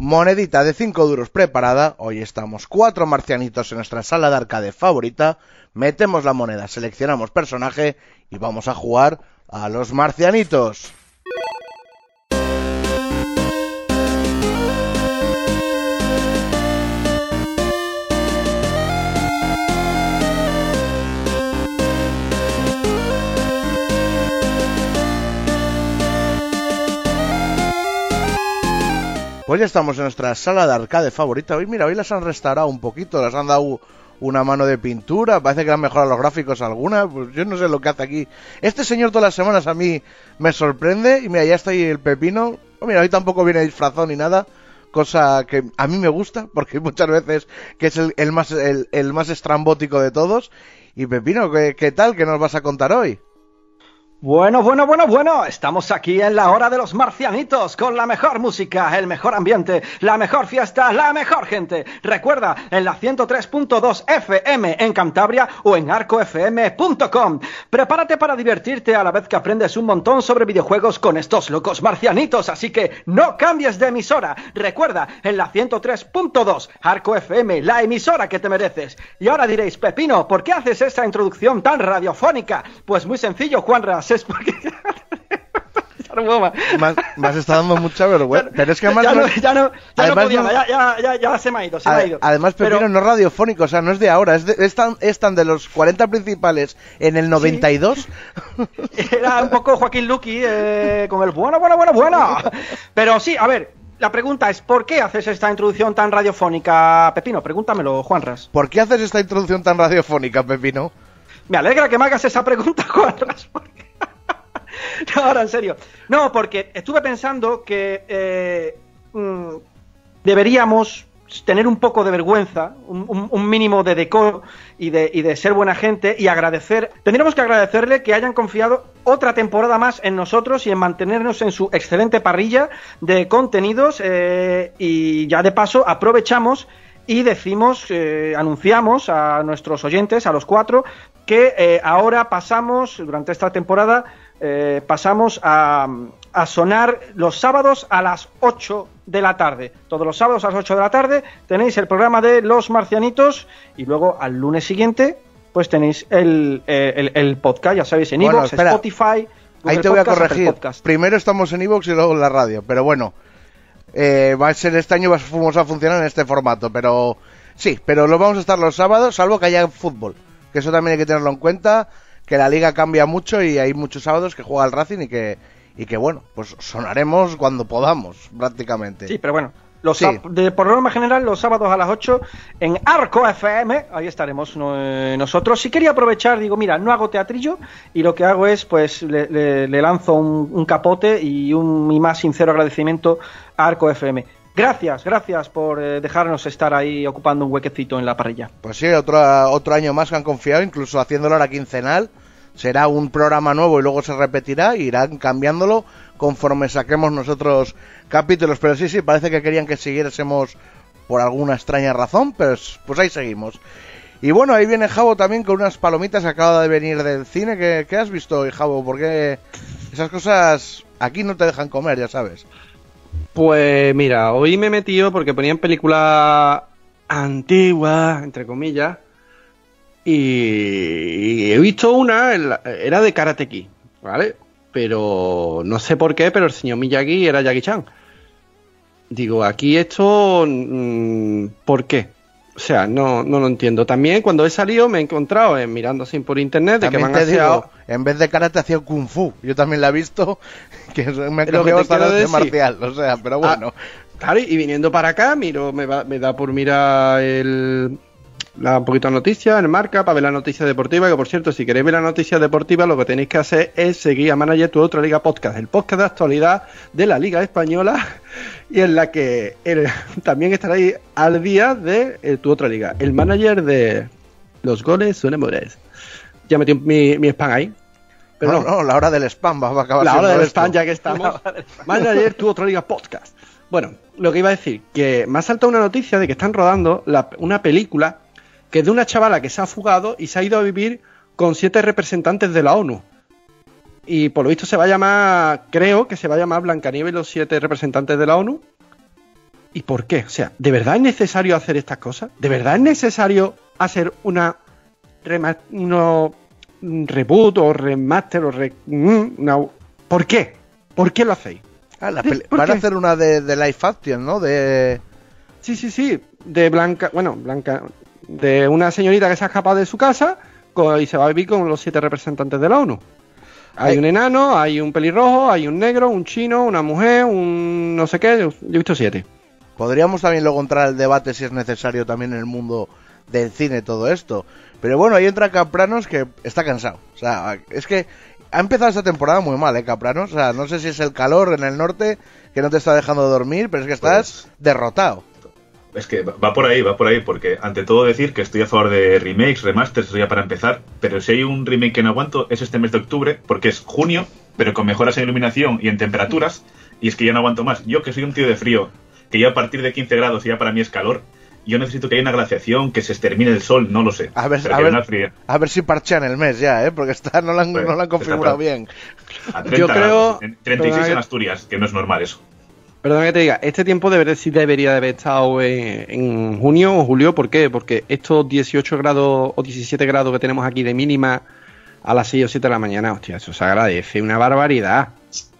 monedita de 5 duros preparada. Hoy estamos cuatro marcianitos en nuestra sala de arcade favorita. Metemos la moneda, seleccionamos personaje y vamos a jugar a los marcianitos. Pues ya estamos en nuestra sala de arcade favorita. Hoy, mira, hoy las han restaurado un poquito, las han dado una mano de pintura, parece que han mejorado los gráficos alguna, pues yo no sé lo que hace aquí. Este señor todas las semanas a mí me sorprende y mira, ya está ahí el pepino. Oh, mira, hoy tampoco viene disfrazado ni nada, cosa que a mí me gusta, porque muchas veces que es el, más, el, más estrambótico de todos. Y Pepino, ¿qué, ¿qué tal? ¿Qué nos vas a contar hoy? Bueno, bueno, bueno, bueno, estamos aquí en la hora de los marcianitos con la mejor música, el mejor ambiente, la mejor fiesta, la mejor gente. Recuerda, en la 103.2 FM en Cantabria o en arcofm.com. Prepárate para divertirte a la vez que aprendes un montón sobre videojuegos con estos locos marcianitos, así que no cambies de emisora. Recuerda, en la 103.2 Arco FM, la emisora que te mereces. Y ahora diréis, Pepino, ¿por qué haces esta introducción tan radiofónica? Pues muy sencillo, Juanras es porque... me, has, estado dando mucha vergüenza. Pero es que además. Ya no, ya no, ya no podía, ya, ya, ya, se me ha ido. Se me ha ido. Además, Pepino no es radiofónico, o sea, no es de ahora. Es, de, es, tan, es, tan, de los 40 principales en el 92. Era un poco Joaquín Luqui eh, con el bueno, bueno, bueno, bueno. Pero sí, a ver, la pregunta es, ¿por qué haces esta introducción tan radiofónica, Pepino? Pregúntamelo, Juanras. ¿Por qué haces esta introducción tan radiofónica, Pepino? Me alegra que me hagas esa pregunta, Juanras, porque no, ahora en serio. No, porque estuve pensando que eh, mm, deberíamos tener un poco de vergüenza, un, mínimo de decoro y de, ser buena gente y agradecer, tendríamos que agradecerle que hayan confiado otra temporada más en nosotros y en mantenernos en su excelente parrilla de contenidos eh, y ya de paso aprovechamos y decimos, eh, anunciamos a nuestros oyentes, a los cuatro, que ahora pasamos durante esta temporada eh, pasamos a, sonar los sábados a las 8 de la tarde. Todos los sábados a las 8 de la tarde tenéis el programa de Los Marcianitos y luego al lunes siguiente pues tenéis el, el, podcast, ya sabéis, en bueno, Spotify. Ahí te voy a corregir. Primero estamos en Evox y luego en la radio, pero bueno, eh, va a ser este año vamos a funcionar en este formato, pero sí, pero lo vamos a estar los sábados, salvo que haya fútbol, que eso también hay que tenerlo en cuenta que la liga cambia mucho y hay muchos sábados que juega el Racing y que, y que bueno, pues sonaremos cuando podamos, prácticamente. Sí, pero bueno, los de, por norma general, los sábados a las 8 en Arco FM, ahí estaremos eh, nosotros. Si quería aprovechar, digo, mira, no hago teatrillo y lo que hago es, pues, le, lanzo un, capote y un mi más sincero agradecimiento a Arco FM. Gracias, gracias por eh, dejarnos estar ahí ocupando un huequecito en la parrilla. Pues sí, otro, otro año más que han confiado, incluso haciéndolo ahora quincenal será un programa nuevo y luego se repetirá, irán cambiándolo conforme saquemos nosotros capítulos. Pero sí, sí, parece que querían que siguiésemos por alguna extraña razón, pero pues ahí seguimos. Y bueno, ahí viene Javo también con unas palomitas acaba de venir del cine. ¿Qué, has visto hoy, Javo? Porque esas cosas aquí no te dejan comer, ya sabes. Pues mira, hoy me he metido porque ponían película antigua, entre comillas, y he visto una, era de Karate Kid, ¿vale? Pero no sé por qué, pero el señor Miyagi era Jackie Chan. Digo, aquí esto, mm, ¿por qué? O sea, no, no lo entiendo. También cuando he salido me he encontrado eh, mirando así por internet de que van a en vez de karate hacía kung fu. Yo también la he visto, que me ha cogido de marcial, o sea, pero ah, bueno. claro, y viniendo para acá, miro, me, me da por mirar el, la, un poquito de noticias en marca para ver la noticia deportiva. Que por cierto, si queréis ver la noticia deportiva, lo que tenéis que hacer es seguir a Manager Tu Otra Liga Podcast, el podcast de actualidad de la Liga Española y en la que también estaréis al día de eh, Tu Otra Liga. El manager de los goles son Mores. Ya metí mi, mi spam ahí. Pero no, no, la hora del spam va a acabar La hora del spam, ya que estamos. Manager Tu Otra Liga Podcast. Bueno, lo que iba a decir, que me ha saltado una noticia de que están rodando una película que es de una chavala que se ha fugado y se ha ido a vivir con siete representantes de la ONU. Y por lo visto se va a llamar, creo que se va a llamar Blancanieves y los siete representantes de la ONU. ¿Y por qué? O sea, ¿de verdad es necesario hacer estas cosas? ¿De verdad es necesario hacer una un reboot o remaster o re- mm, una- ¿Por qué? ¿Por qué lo hacéis? Ah, hacer una de, de live action, ¿no? De... Sí, sí, sí. De Blanca, bueno, Blanca, de una señorita que se ha escapado de su casa y se va a vivir con los siete representantes de la ONU. Hay Ay. un enano, hay un pelirrojo, hay un negro, un chino, una mujer, un no sé qué. Yo he visto siete. Podríamos también luego entrar al debate si es necesario también en el mundo del cine todo esto. Pero bueno, ahí entra Capranos que está cansado. O sea, es que ha empezado esta temporada muy mal, ¿eh, Capranos? O sea, no sé si es el calor en el norte que no te está dejando dormir, pero es que estás Pues- derrotado. Es que va por ahí, va por ahí, porque ante todo decir que estoy a favor de remakes, remasters, eso ya para empezar, pero si hay un remake que no aguanto es este mes de octubre, porque es junio, pero con mejoras en iluminación y en temperaturas, y es que ya no aguanto más. Yo que soy un tío de frío, que ya a partir de 15 grados ya para mí es calor, yo necesito que haya una glaciación, que se extermine el sol, no lo sé. A ver, a ver. fría. A ver si parchean el mes ya, ¿eh? Porque está, no lo han, no lo han está configurado bien. A 30 Yo creo- grados, en 36 perdona en Asturias, que no es normal eso. Perdona que te diga, este tiempo debería, sí debería de haber estado en, en junio o julio. ¿Por qué? Porque estos 18 grados o 17 grados que tenemos aquí de mínima a las 6 o 7 de la mañana, hostia, eso se agradece una barbaridad.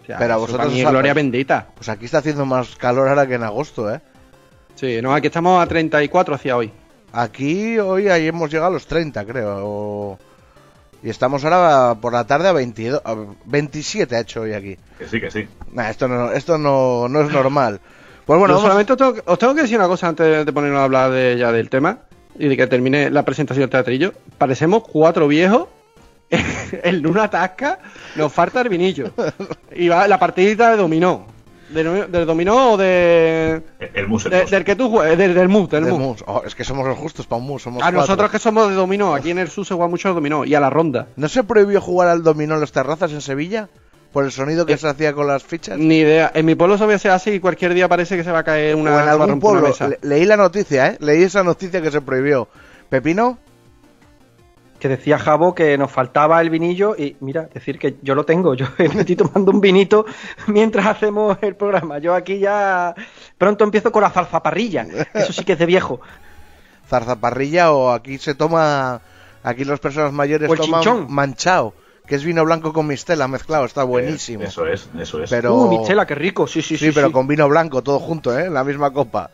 O sea, Pero vosotros para mí es gloria bendita. Pues aquí está haciendo más calor ahora que en agosto, ¿eh? Sí, no, aquí estamos a 34 hacia hoy. Aquí hoy ahí hemos llegado a los 30, creo. o- Y estamos ahora por la tarde a 22, a 27 ha hecho hoy aquí. Que sí, que sí. Nah, esto no, esto no, no es normal. Pues bueno, solamente os tengo, que- os tengo que decir una cosa antes de ponernos a hablar de, ya del tema y de que termine la presentación del teatrillo. Parecemos cuatro viejos en una tasca, nos falta el vinillo. Y va la partidita de dominó. ¿Del, del dominó o de, El, el mus, el de- mus. del que tú juegas? Del, del mus, del de mus. mus. Oh, es que somos los justos para un mus. Somos A cuatro. nosotros que somos de dominó, aquí en el sur se juega mucho al dominó y a la ronda. ¿No se prohibió jugar al dominó en las terrazas en Sevilla? ¿Por el sonido que Eh, se hacía con las fichas? Ni idea. En mi pueblo se hace así y cualquier día parece que se va a caer una, o en algún una pueblo. mesa. Le- leí la noticia, ¿eh? Leí esa noticia que se prohibió. ¿Pepino? Que decía Jabo que nos faltaba el vinillo y mira, decir que yo lo tengo, yo me estoy tomando un vinito mientras hacemos el programa. Yo aquí ya pronto empiezo con la zarzaparrilla, eso sí que es de viejo. Zarzaparrilla o aquí se toma... Aquí las personas mayores toman chinchón. manchao, que es vino blanco con mistela mezclado. Está buenísimo. Eh, Eso es, eso es. Pero... Uh, Michela, qué rico, sí, sí, Sí, sí. pero sí. con vino blanco, todo junto, ¿eh? En la misma copa.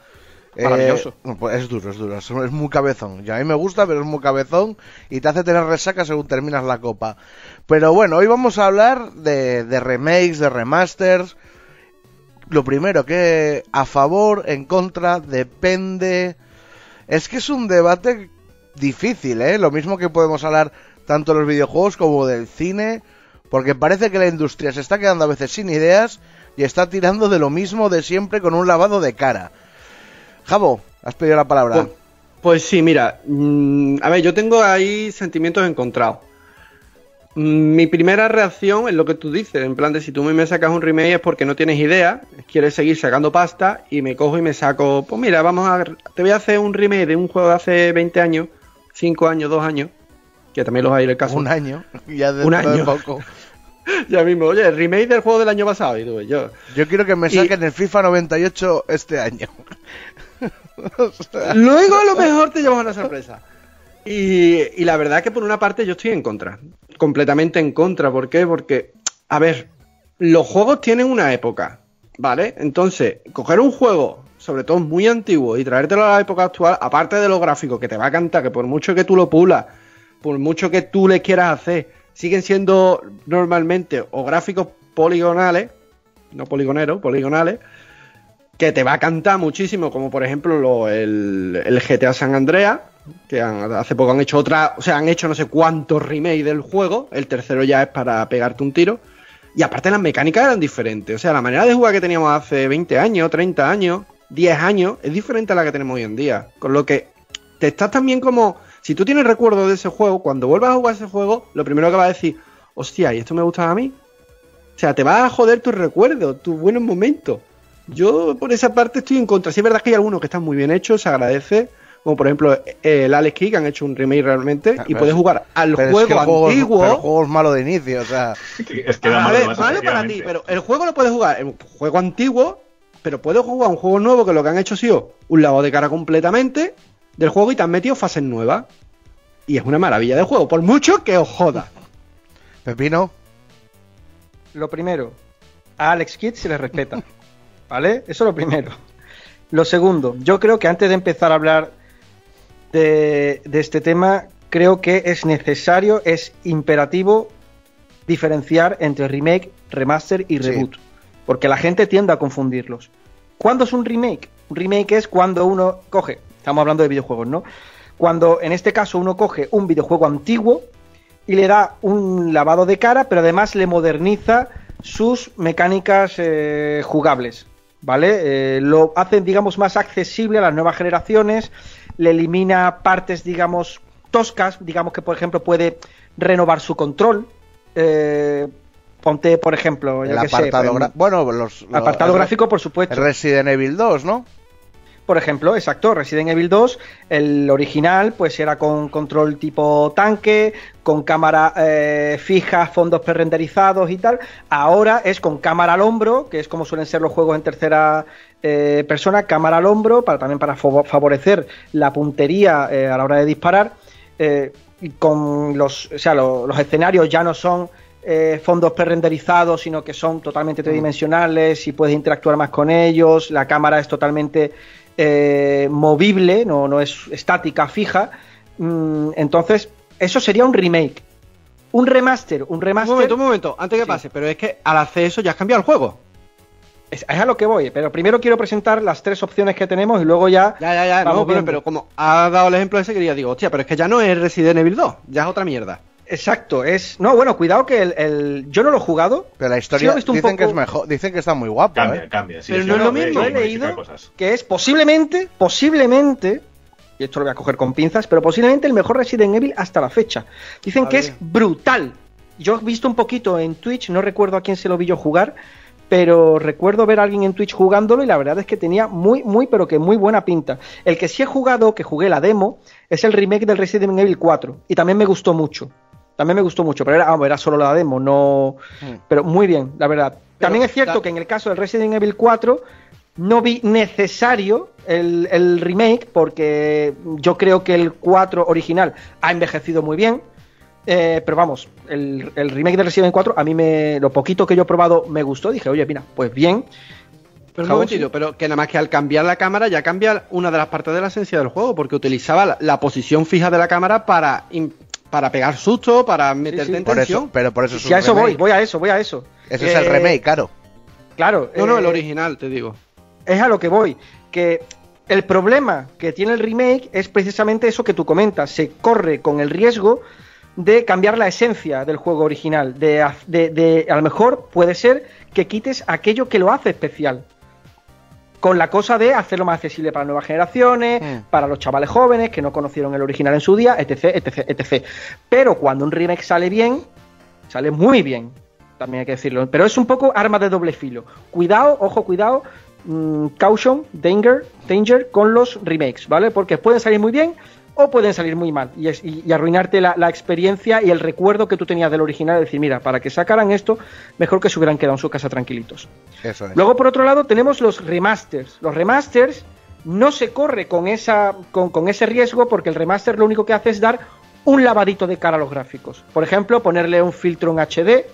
Eh, pues es duro, es duro, es muy cabezón. Y a mí me gusta, pero es muy cabezón y te hace tener resaca según terminas la copa. Pero bueno, hoy vamos a hablar de, de remakes, de remasters. Lo primero, que a favor, en contra, depende. Es que es un debate difícil, ¿eh? Lo mismo que podemos hablar tanto de los videojuegos como del cine, porque parece que la industria se está quedando a veces sin ideas y está tirando de lo mismo de siempre con un lavado de cara. Javo, has pedido la palabra. Pues, pues sí, mira, mm, a ver, yo tengo ahí sentimientos encontrados. Mm, Mi primera reacción es lo que tú dices, en plan de si tú me sacas un remake es porque no tienes idea, quieres seguir sacando pasta y me cojo y me saco, pues mira, vamos a, te voy a hacer un remake de un juego de hace 20 años, 5 años, 2 años, que también los hay en el caso. un año, ya de, Un de año. poco. Ya mismo, oye, el remake del juego del año pasado, y tú, yo, Yo quiero que me Y- saquen el FIFA 98 este año. Luego a lo mejor te llevas una sorpresa. Y, y la verdad que por una parte yo estoy en contra. Completamente en contra. ¿Por qué? Porque, a ver, los juegos tienen una época. ¿Vale? Entonces, coger un juego, sobre todo muy antiguo, y traértelo a la época actual, aparte de lo gráfico, que te va a cantar, que por mucho que tú lo pulas, por mucho que tú le quieras hacer, siguen siendo normalmente o gráficos poligonales, no poligoneros, poligonales, que te va a cantar muchísimo, como por ejemplo lo- el, el GTA San Andreas, que han- hace poco han hecho otra, o sea, han hecho no sé cuántos remakes del juego, el tercero ya es para pegarte un tiro, y aparte las mecánicas eran diferentes, o sea, la manera de jugar que teníamos hace 20 años, 30 años, 10 años, es diferente a la que tenemos hoy en día, con lo que te estás también como, si tú tienes recuerdo de ese juego, cuando vuelvas a jugar ese juego, lo primero que vas a decir, hostia, ¿y esto me gustaba a mí? O sea, te va a joder tus recuerdos, tus buenos momentos. Yo por esa parte estoy en contra. Sí es verdad que hay algunos que están muy bien hechos, se agradece. Como por ejemplo eh, el Alex Kidd, que han hecho un remake realmente. Ah, y puedes es- jugar al pero es juego que el juego, es- antiguo. pero el juego es malo de inicio, o sea. Es que a malo ver, para ti, pero el juego lo puedes jugar. El juego antiguo, pero puedo jugar un juego nuevo que lo que han hecho ha sido un lavado de cara completamente del juego y te han metido fases nuevas. Y es una maravilla de juego, por mucho que os joda. Pepino. Lo primero, a Alex Kidd se le respeta. ¿Vale? Eso es lo primero. Lo segundo, yo creo que antes de empezar a hablar de, de este tema, creo que es necesario, es imperativo diferenciar entre remake, remaster y Sí. reboot. Porque la gente tiende a confundirlos. ¿Cuándo es un remake? Un remake es cuando uno coge, estamos hablando de videojuegos, ¿no? Cuando en este caso uno coge un videojuego antiguo y le da un lavado de cara, pero además le moderniza sus mecánicas eh, jugables, ¿vale? Eh, lo hacen, digamos, más accesible a las nuevas generaciones, le elimina partes, digamos, toscas, digamos que, por ejemplo, puede renovar su control. eh, ponte, por ejemplo, El sé, apartado Bueno, los, los- apartado el- gráfico, por supuesto. Resident Evil 2, ¿no? Por ejemplo, exacto, Resident Evil 2, el original, pues era con control tipo tanque, con cámara eh, fija, fondos prerenderizados y tal. Ahora es con cámara al hombro, que es como suelen ser los juegos en tercera eh, persona, cámara al hombro, para también para favo- favorecer la puntería eh, a la hora de disparar. eh, y con los, o sea, lo- los escenarios ya no son eh, fondos prerenderizados, sino que son totalmente tridimensionales y puedes interactuar más con ellos. La cámara es totalmente eh, movible, no, no es estática, fija. Mm, entonces, eso sería un remake. Un remaster, un Un remaster. momento, un momento, antes que Sí. pase, pero es que al hacer eso ya has cambiado el juego. Es, es a lo que voy, pero primero quiero presentar las tres opciones que tenemos y luego ya. Ya, ya, ya, vamos no, pero, pero como ha dado el ejemplo ese, quería digo, hostia, pero es que ya no es Resident Evil 2, ya es otra mierda. Exacto, es. No, bueno, cuidado que el, el- yo no lo he jugado. Pero la Sí, historia un dicen que poco- es mejor, dicen que está muy guapa, Cambia, ¿eh? cambia. sí, Pero sí, no es lo mismo. he leído cosas. que es posiblemente, posiblemente, y esto lo voy a coger con pinzas, pero posiblemente el mejor Resident Evil hasta la fecha. Dicen A que ver. es brutal. Yo he visto un poquito en Twitch, no recuerdo a quién se lo vi yo jugar, pero recuerdo ver a alguien en Twitch jugándolo y la verdad es que tenía muy, muy, pero que muy buena pinta. El que sí he jugado, que jugué la demo, es el remake del Resident Evil 4 y también me gustó mucho. También me gustó mucho, pero era, era solo la demo, no... Mm. Pero muy bien, la verdad. También es cierto que en el caso del Resident Evil 4 no vi necesario el, el remake porque yo creo que el 4 original ha envejecido muy bien. Eh, pero vamos, el, el remake de Resident Evil 4 a mí me, lo poquito que yo he probado me gustó. Dije, oye, mira, pues bien. Pero un momentito, sí. pero que nada más que al cambiar la cámara ya cambia una de las partes de la esencia del juego, porque utilizaba la, la posición fija de la cámara para, para pegar susto, para meterte sí. en Por tensión. eso, pero por eso es Si un a eso voy, voy a eso, voy a eso. Ese es el Eh, remake, claro. Claro. No, no, eh, el original, te digo. es a lo que voy. Que el problema que tiene el remake es precisamente eso que tú comentas. Se corre con el riesgo de cambiar la esencia del juego original. De, de- de- a lo mejor puede ser que quites aquello que lo hace especial. Con la cosa de hacerlo más accesible para nuevas generaciones, Mm. para los chavales jóvenes que no conocieron el original en su día, etc, etc, etc. Pero cuando un remake sale bien, sale muy bien. También hay que decirlo. Pero es un poco arma de doble filo. Cuidado, ojo, cuidado. mm, caution, danger, danger con los remakes, ¿vale? Porque pueden salir muy bien o pueden salir muy mal y, es- y- y arruinarte la, la experiencia y el recuerdo que tú tenías del original. Decir, mira, para que sacaran esto, mejor que se hubieran quedado en su casa tranquilitos. Eso es. Luego, por otro lado, tenemos los remasters. Los remasters no se corre con, esa, con, con ese riesgo porque el remaster lo único que hace es dar un lavadito de cara a los gráficos. Por ejemplo, ponerle un filtro en HD,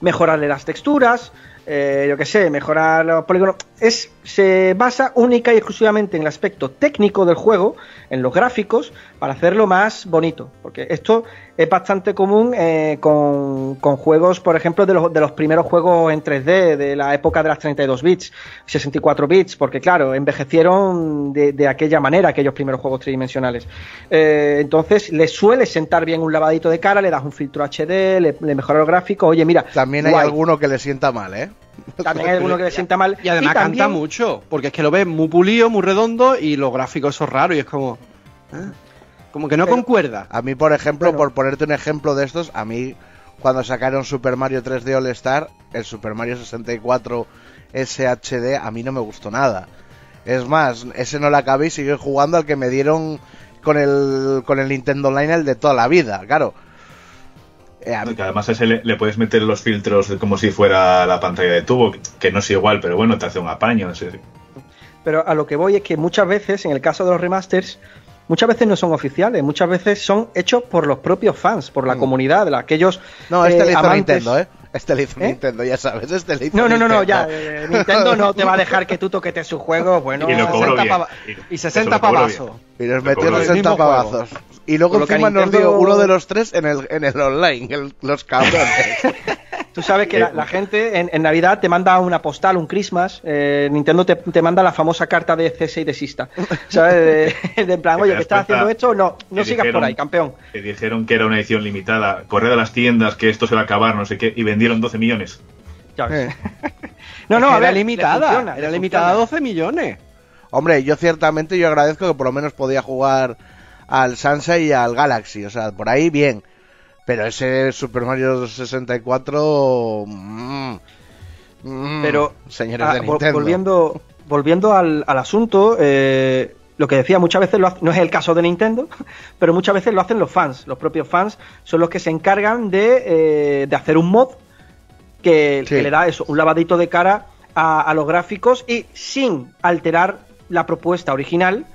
mejorarle las texturas, eh, yo que sé, mejorar los polígonos. Es, se basa única y exclusivamente en el aspecto técnico del juego, en los gráficos, para hacerlo más bonito. Porque esto es bastante común eh, con, con juegos, por ejemplo, de los, de los primeros juegos en 3D, de la época de las 32 bits, 64 bits, porque claro, envejecieron de, de aquella manera aquellos primeros juegos tridimensionales. Eh, entonces, le suele sentar bien un lavadito de cara, le das un filtro HD, le, le mejora los gráficos. Oye, mira, También hay guay. alguno que le sienta mal, ¿eh? También hay alguno que le sienta mal. Y además también- canta mucho, porque es que lo ves muy pulido, muy redondo y los gráficos son raros y es como... ¿eh? Como que no Pero- concuerda. A mí, por ejemplo, Bueno. por ponerte un ejemplo de estos, a mí cuando sacaron Super Mario 3D All Star, el Super Mario 64 SHD, a mí no me gustó nada. Es más, ese no lo acabé y sigue jugando al que me dieron con el, con el Nintendo Online el de toda la vida, claro. Eh, a- Que además a ese le, le puedes meter los filtros como si fuera la pantalla de tubo, que no es igual, pero bueno, te hace un apaño. no sé. Pero a lo que voy es que muchas veces, en el caso de los remasters, muchas veces no son oficiales, muchas veces son hechos por los propios fans, por la Mm. comunidad, de aquellos No, este eh, le hizo amantes- Nintendo, ¿eh? Este le hizo ¿Eh? Nintendo, ya sabes. Este le hizo No, no, no, no, ya. eh, Nintendo no te va a dejar que tú toquetes su juego, bueno. y lo cobró 60 bien. pava- Y- Y eso 60 lo cobró pavazos. Y nos metió cobró 60 el mismo pavazos. Y luego encima nos dio uno de los tres en el, en el online, el- los cabrones. Tú sabes que la, la gente en, en Navidad te manda una postal, un Christmas. eh, Nintendo te, te manda la famosa carta de cese y desista. ¿Sabes? De, de en plan, oye, te que estás haciendo esto, no, no sigas por ahí, campeón. Que dijeron que era una edición limitada. Corred a las tiendas, que esto se va a acabar, no sé qué, y vendieron 12 millones. Ya ves. Eh. No, no, Es que a era ver, le limitada. funciona, era limitada a funciona. 12 millones. Hombre, yo ciertamente yo agradezco que por lo menos podía jugar al Sunshine y al Galaxy. O sea, por ahí bien. Pero ese Super Mario 64... mm, mm, Pero, Señores Ah, de Nintendo. volviendo, volviendo al, al asunto, eh, lo que decía, muchas veces lo hace- no es el caso de Nintendo, pero muchas veces lo hacen los fans. Los propios fans son los que se encargan de, eh, de hacer un mod que, Sí. que le da eso, un lavadito de cara a, a los gráficos y sin alterar la propuesta original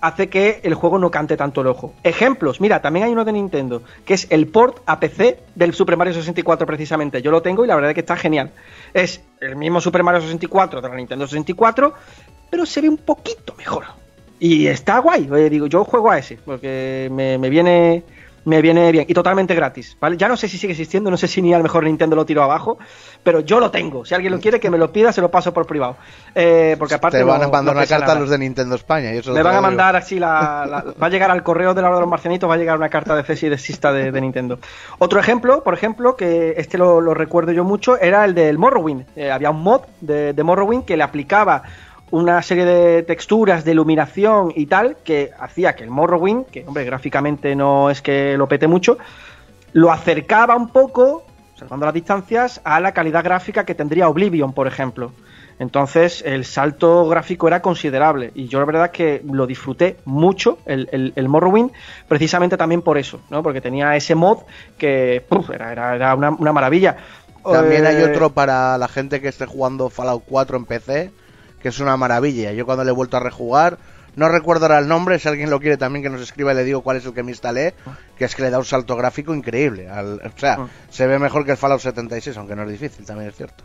hace que el juego no cante tanto el ojo. Ejemplos, mira, también hay uno de Nintendo, que es el port a PC del Super Mario 64 precisamente. Yo lo tengo y la verdad es que está genial. Es el mismo Super Mario 64 de la Nintendo 64, pero se ve un poquito mejor. Y está guay, digo, yo juego a ese, porque me, me viene me viene bien y totalmente gratis, ¿vale? Ya no sé si sigue existiendo, no sé si ni a lo mejor Nintendo lo tiró abajo, pero yo lo tengo. Si alguien lo quiere, que me lo pida, se lo paso por privado. Eh, porque aparte Te van a mandar no una carta a los de Nintendo España. Y eso Me van a digo. mandar así la, la- Va a llegar al correo de la hora de los marcianitos, va a llegar una carta de cese y desista de, de Nintendo. Otro ejemplo, por ejemplo, que este lo, lo recuerdo yo mucho, era el del Morrowind. Eh, había un mod de, de Morrowind que le aplicaba una serie de texturas, de iluminación y tal, que hacía que el Morrowind, que hombre, gráficamente no es que lo pete mucho, lo acercaba un poco, salvando las distancias, a la calidad gráfica que tendría Oblivion, por ejemplo. Entonces el salto gráfico era considerable y yo la verdad es que lo disfruté mucho el, el, el Morrowind precisamente también por eso, ¿no? porque tenía ese mod que puf, era, era, era una, una maravilla. También hay Eh, otro para la gente que esté jugando Fallout 4 en PC, que es una maravilla. Yo cuando le he vuelto a rejugar, no recuerdo ahora el nombre, si alguien lo quiere también que nos escriba y le digo cuál es el que me instalé, que es que le da un salto gráfico increíble. Al- o sea, Ah. se ve mejor que el Fallout 76, aunque no es difícil, también es cierto.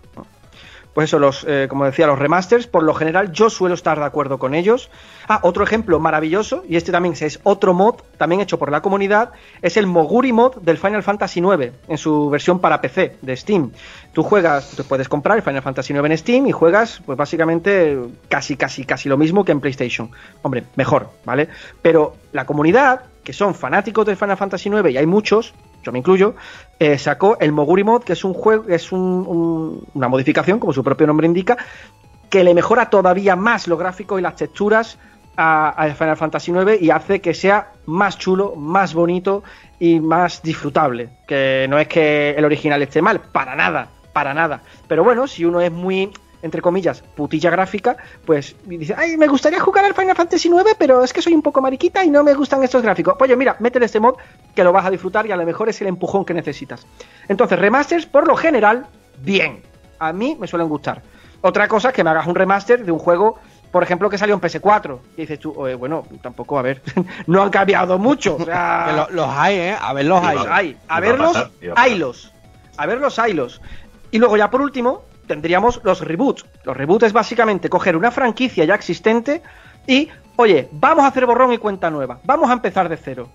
Pues eso, los, eh, como decía, los remasters, por lo general yo suelo estar de acuerdo con ellos. Ah, otro ejemplo maravilloso, y este también es otro mod, también hecho por la comunidad, es el Moguri mod del Final Fantasy IX, en su versión para PC de Steam. Tú juegas, tú puedes comprar el Final Fantasy IX en Steam y juegas, pues básicamente casi, casi, casi lo mismo que en PlayStation. Hombre, mejor, ¿vale? Pero la comunidad, que son fanáticos del Final Fantasy IX, y hay muchos, yo me incluyo, eh, sacó el Moguri Mod, que es un juego, es un- un- una modificación, como su propio nombre indica, que le mejora todavía más los gráficos y las texturas a Final Fantasy IX y hace que sea más chulo, más bonito y más disfrutable. Que no es que el original esté mal, para nada, para nada. Pero bueno, si uno es muy entre comillas, putilla gráfica, pues dice, ay, me gustaría jugar al Final Fantasy IX, pero es que soy un poco mariquita y no me gustan estos gráficos. Pues oye, mira, métele este mod que lo vas a disfrutar y a lo mejor es el empujón que necesitas. Entonces, remasters, por lo general, bien. A mí me suelen gustar. Otra cosa es que me hagas un remaster de un juego, por ejemplo, que salió en PS4. Y dices tú, oye, bueno, tampoco, a ver, no han cambiado mucho. O sea, Que lo- los hay, ¿eh? A ver, los hay. los hay. A verlos, a haylos. A verlos, haylos. Y luego ya por último, tendríamos los reboots. Los reboots es básicamente coger una franquicia ya existente y, oye, vamos a hacer borrón y cuenta nueva. Vamos a empezar de cero.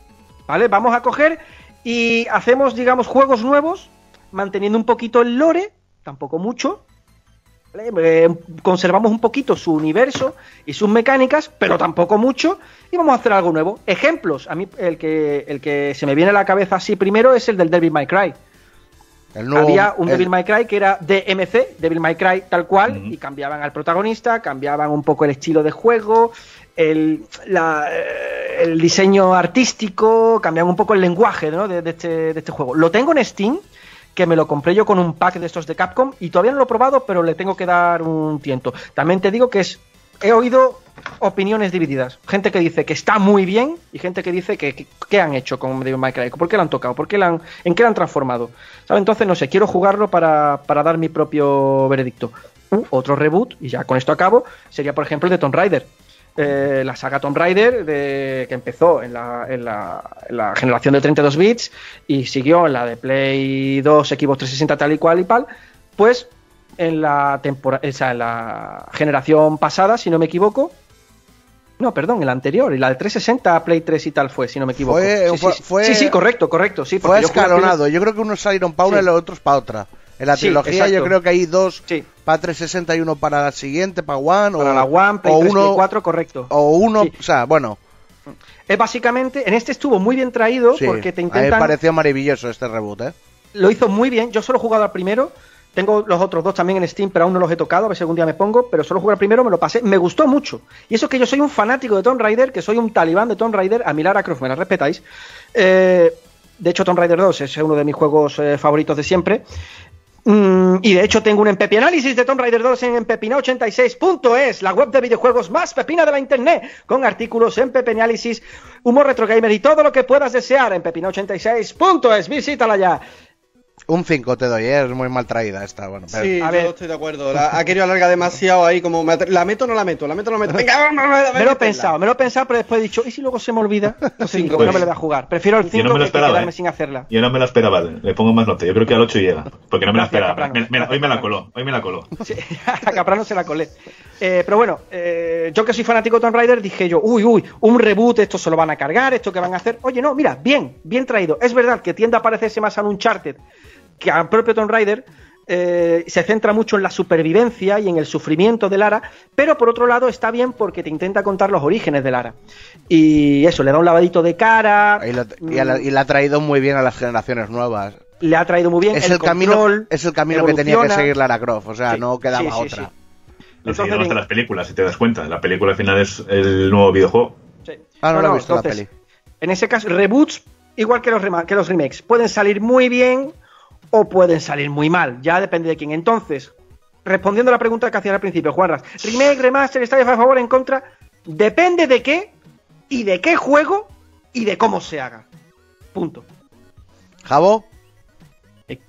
¿Vale? Vamos a coger y hacemos, digamos, juegos nuevos, manteniendo un poquito el lore, tampoco mucho. ¿vale? Eh, conservamos un poquito su universo y sus mecánicas, pero tampoco mucho, y vamos a hacer algo nuevo. Ejemplos, a mí el que, el que se me viene a la cabeza así primero es el del Devil May Cry. Nuevo- Había un el- Devil May Cry que era DMC, Devil May Cry tal cual, y cambiaban al protagonista, cambiaban un poco el estilo de juego, el, la- eh, el diseño artístico, cambiaban un poco el lenguaje ¿no? de, de este, de este juego. Lo tengo en Steam, que me lo compré yo con un pack de estos de Capcom, y todavía no lo he probado, pero le tengo que dar un tiento. También te digo que es, he oído opiniones divididas. Gente que dice que está muy bien y gente que dice que, que- ¿qué han hecho con Devil May Cry? ¿Por qué lo han tocado? ¿Por qué lo han, ¿En qué lo han transformado? Entonces, no sé, quiero jugarlo para, para dar mi propio veredicto. Otro reboot, y ya con esto acabo, sería por ejemplo el de Tomb Raider. Eh, la saga Tomb Raider de, que empezó en la, en, la, en la generación de 32 bits y siguió en la de Play 2, Xbox 360 tal y cual y tal, pues en la temporada, o sea, en la generación pasada, si no me equivoco, no, perdón, en la anterior, y la de 360 Play 3 y tal fue, si no me equivoco. Fue- sí, fue- sí, sí. fue- sí, sí, correcto, correcto, sí. Fue yo escalonado. Yo creo que unos salieron para una y los otros para otra. En la trilogía yo creo que hay dos para 360 y uno para la siguiente, para One. Para o, la One, Play o 3, uno, Play 4, correcto. O uno, o sea, bueno. Es básicamente, en este estuvo muy bien traído porque te a mí me intentan pareció maravilloso este reboot, ¿eh? lo hizo muy bien. Yo solo he jugado al primero. Tengo los otros dos también en Steam, pero aún no los he tocado. A ver si algún día me pongo. Pero solo jugué al primero, me lo pasé. Me gustó mucho. Y eso que yo soy un fanático de Tomb Raider, que soy un talibán de Tomb Raider. A mi Lara Croft me la respetáis. Eh, de hecho, Tomb Raider 2 es uno de mis juegos eh, favoritos de siempre. Mm, y de hecho tengo un Empepi análisis de Tomb Raider 2 en empepina86.es, la web de videojuegos más pepina de la internet, con artículos en Pepeanálisis, humor retro gamer y todo lo que puedas desear en pepina86.es. Visítala ya. Un 5 te doy, ¿eh? Es muy mal traída esta. Bueno, pero- Sí, A yo ver. estoy de acuerdo. La- ha querido alargar demasiado ahí, como me atre- la meto o no la meto, la meto o no la meto. Venga, vamos, vamos, vamos, Me lo he pensado, me lo he pensado, pero después he dicho, ¿y si luego se me olvida? Entonces Cinco digo, no me veces. lo voy a jugar. Prefiero el Yo 5 no me lo que, esperaba, quedarme ¿eh? sin hacerla. Yo no me la esperaba, le pongo más nota. Yo creo que al 8 llega. Porque no me la esperaba. Caprano. Me- me- hoy me la coló, hoy me la coló. Sí, a Caprano se la colé. Eh, pero bueno, eh, yo que soy fanático de Tomb Raider, dije yo, uy, uy, un reboot, esto se lo van a cargar, esto que van a hacer. Oye, no, mira, bien, bien traído. Es verdad que tiende a parecerse más a un Uncharted que al propio Tomb Raider. eh, se centra mucho en la supervivencia y en el sufrimiento de Lara, pero por otro lado está bien porque te intenta contar los orígenes de Lara. Y eso, le da un lavadito de cara, y, lo- y la, y la ha traído muy bien a las generaciones nuevas. le ha traído muy bien Es el, camino, control, es el camino que tenía que seguir Lara Croft, o sea, Sí, no quedaba sí, sí, otra. Entonces, hasta venga. las películas, si te das cuenta. La película al final es el nuevo videojuego. Sí. Ah, no, la he visto la entonces, peli. En ese caso, reboots, igual que los, rema- que los remakes, pueden salir muy bien o pueden salir muy mal. Ya depende de quién. Entonces, respondiendo a la pregunta que hacías al principio, Juanras, remake, remaster, ¿estáis a favor o en contra? Depende de qué y de qué juego y de cómo se haga. Punto. Jabo,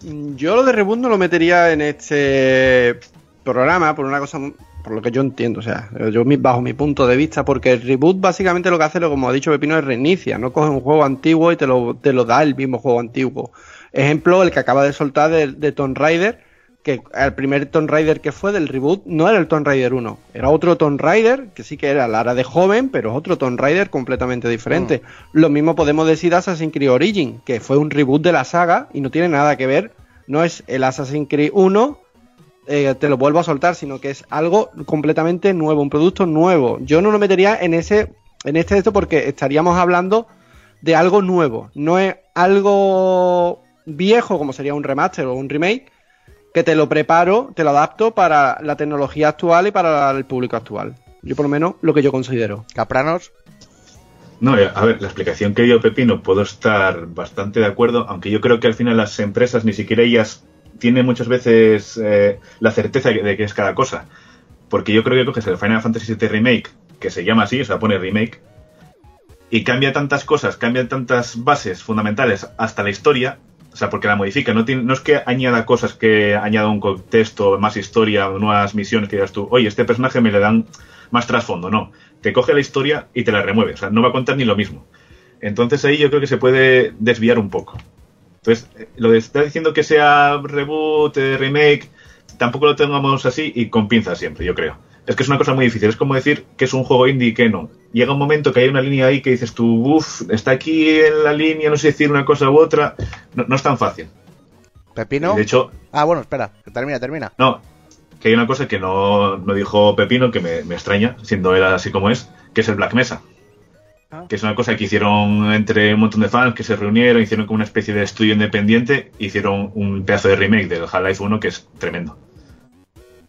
Yo lo de reboot no lo metería en este programa por una cosa, por lo que yo entiendo, o sea, yo bajo mi punto de vista, porque el reboot básicamente lo que hace, lo como ha dicho Pepino, es reinicia, no coge un juego antiguo y te lo, te lo da el mismo juego antiguo. Ejemplo, el que acaba de soltar de, de Tomb Raider, que el primer Tomb Raider que fue del reboot no era el Tomb Raider 1, era otro Tomb Raider, que sí que era Lara de joven, pero es otro Tomb Raider completamente diferente. Lo mismo podemos decir de Assassin's Creed Origin, que fue un reboot de la saga y no tiene nada que ver, no es el Assassin's Creed 1, eh, te lo vuelvo a soltar, sino que es algo completamente nuevo, un producto nuevo. Yo no lo metería en ese, en este esto porque estaríamos hablando de algo nuevo, no es algo viejo como sería un remaster o un remake que te lo preparo, te lo adapto para la tecnología actual y para el público actual. Yo por lo menos lo que yo considero. Capranos. No, eh, a ver, la explicación que dio Pepino puedo estar bastante de acuerdo, aunque yo creo que al final las empresas ni siquiera ellas tienen muchas veces eh, la certeza de que es cada cosa. Porque yo creo que coges el Final Fantasy VII Remake, que se llama así, o sea, pone remake, y cambia tantas cosas, cambia tantas bases fundamentales hasta la historia, o sea, porque la modifica, no, tiene, no es que añada cosas que añada un contexto, más historia, nuevas misiones que digas tú, oye, este personaje me le dan más trasfondo, no. Te coge la historia y te la remueve, o sea, no va a contar ni lo mismo. Entonces ahí yo creo que se puede desviar un poco. Entonces, eh, lo de estar diciendo que sea reboot, eh, remake, tampoco lo tengamos así y con pinzas siempre, yo creo. Es que es una cosa muy difícil. Es como decir que es un juego indie y que no. Llega un momento que hay una línea ahí que dices tú, uff, está aquí en la línea, no sé decir una cosa u otra. No, no es tan fácil. Pepino. De hecho, Ah, bueno, espera, termina, termina. no, que hay una cosa que no, no dijo Pepino, que me, me extraña, siendo él así como es, que es el Black Mesa. Que es una cosa que hicieron entre un montón de fans que se reunieron, hicieron como una especie de estudio independiente, hicieron un pedazo de remake del Half-Life 1 que es tremendo.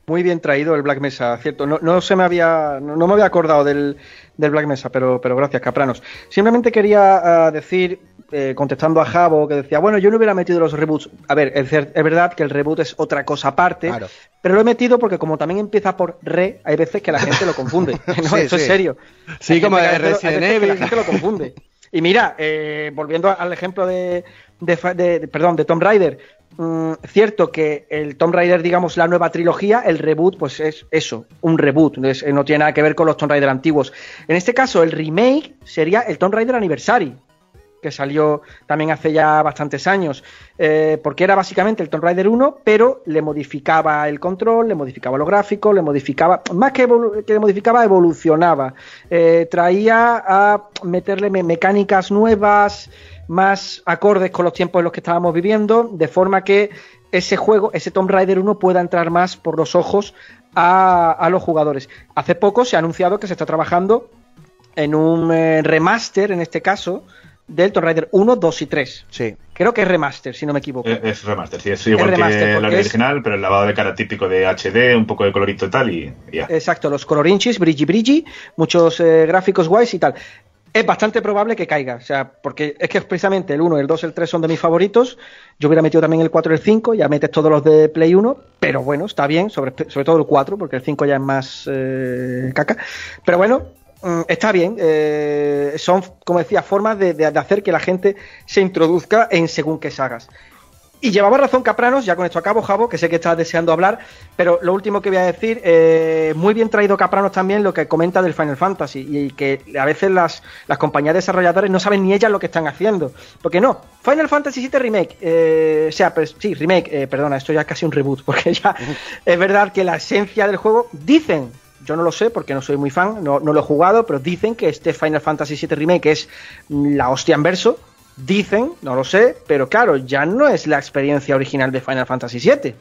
Muy bien traído el Black Mesa, cierto. No, no se me había, no, no me había acordado del, del Black Mesa, pero, pero gracias, Capranos. Simplemente quería ah, decir, eh, contestando a Javo, que decía, bueno, yo no hubiera metido los reboots. A ver, es, es verdad que el reboot es otra cosa aparte, Claro. pero lo he metido porque como también empieza por re, hay veces que la gente lo confunde. no, Sí, esto sí. es serio. Sí, Hay como de Resident La gente lo confunde. Y mira, eh, volviendo al ejemplo de, de fa- de- de- perdón, de Tomb Raider, mm, cierto que el Tomb Raider, digamos, la nueva trilogía, el reboot, pues es eso, un reboot, es- eh, no tiene nada que ver con los Tomb Raider antiguos. En este caso, el remake sería el Tomb Raider Anniversary, que salió también hace ya bastantes años, eh, porque era básicamente el Tomb Raider 1, pero le modificaba el control, le modificaba los gráficos, le modificaba, más que, que le modificaba, evolucionaba, Eh, traía a meterle me- mecánicas nuevas, más acordes con los tiempos en los que estábamos viviendo, de forma que ese juego, ese Tomb Raider 1 pueda entrar más por los ojos a, a los jugadores. Hace poco se ha anunciado que se está trabajando en un eh, remaster, en este caso, del Tomb Raider 1, 2 y 3. Sí. Creo que es remaster, si no me equivoco. Eh, Es remaster, sí, es igual remaster, que la porque es- original, pero el lavado de cara típico de HD, un poco de colorito y tal, y, ya. Exacto, los colorinchis, brilli brilli, muchos eh, gráficos guays y tal. Es bastante probable que caiga, o sea, porque es que precisamente el 1, el 2, el 3 son de mis favoritos. Yo hubiera metido también el 4 y el 5, ya metes todos los de Play 1, pero bueno, está bien, sobre, sobre todo el 4, porque el 5 ya es más eh, caca. Pero bueno, está bien. eh, son, como decía, formas de, de- de hacer que la gente se introduzca en según qué sagas. Y llevaba razón Capranos, ya con esto acabo, Javo, que sé que estás deseando hablar, pero lo último que voy a decir, eh, muy bien traído Capranos también lo que comenta del Final Fantasy, y, que a veces las, las compañías desarrolladoras no saben ni ellas lo que están haciendo. Porque no, Final Fantasy VII Remake, eh, o sea, pues sí, remake, eh, perdona, esto ya es casi un reboot, porque ya es verdad que la esencia del juego, dicen, yo no lo sé porque no soy muy fan, no, no lo he jugado, pero dicen que este Final Fantasy VII Remake es la hostia en verso, Dicen, no lo sé, pero claro, ya no es la experiencia original de Final Fantasy VII.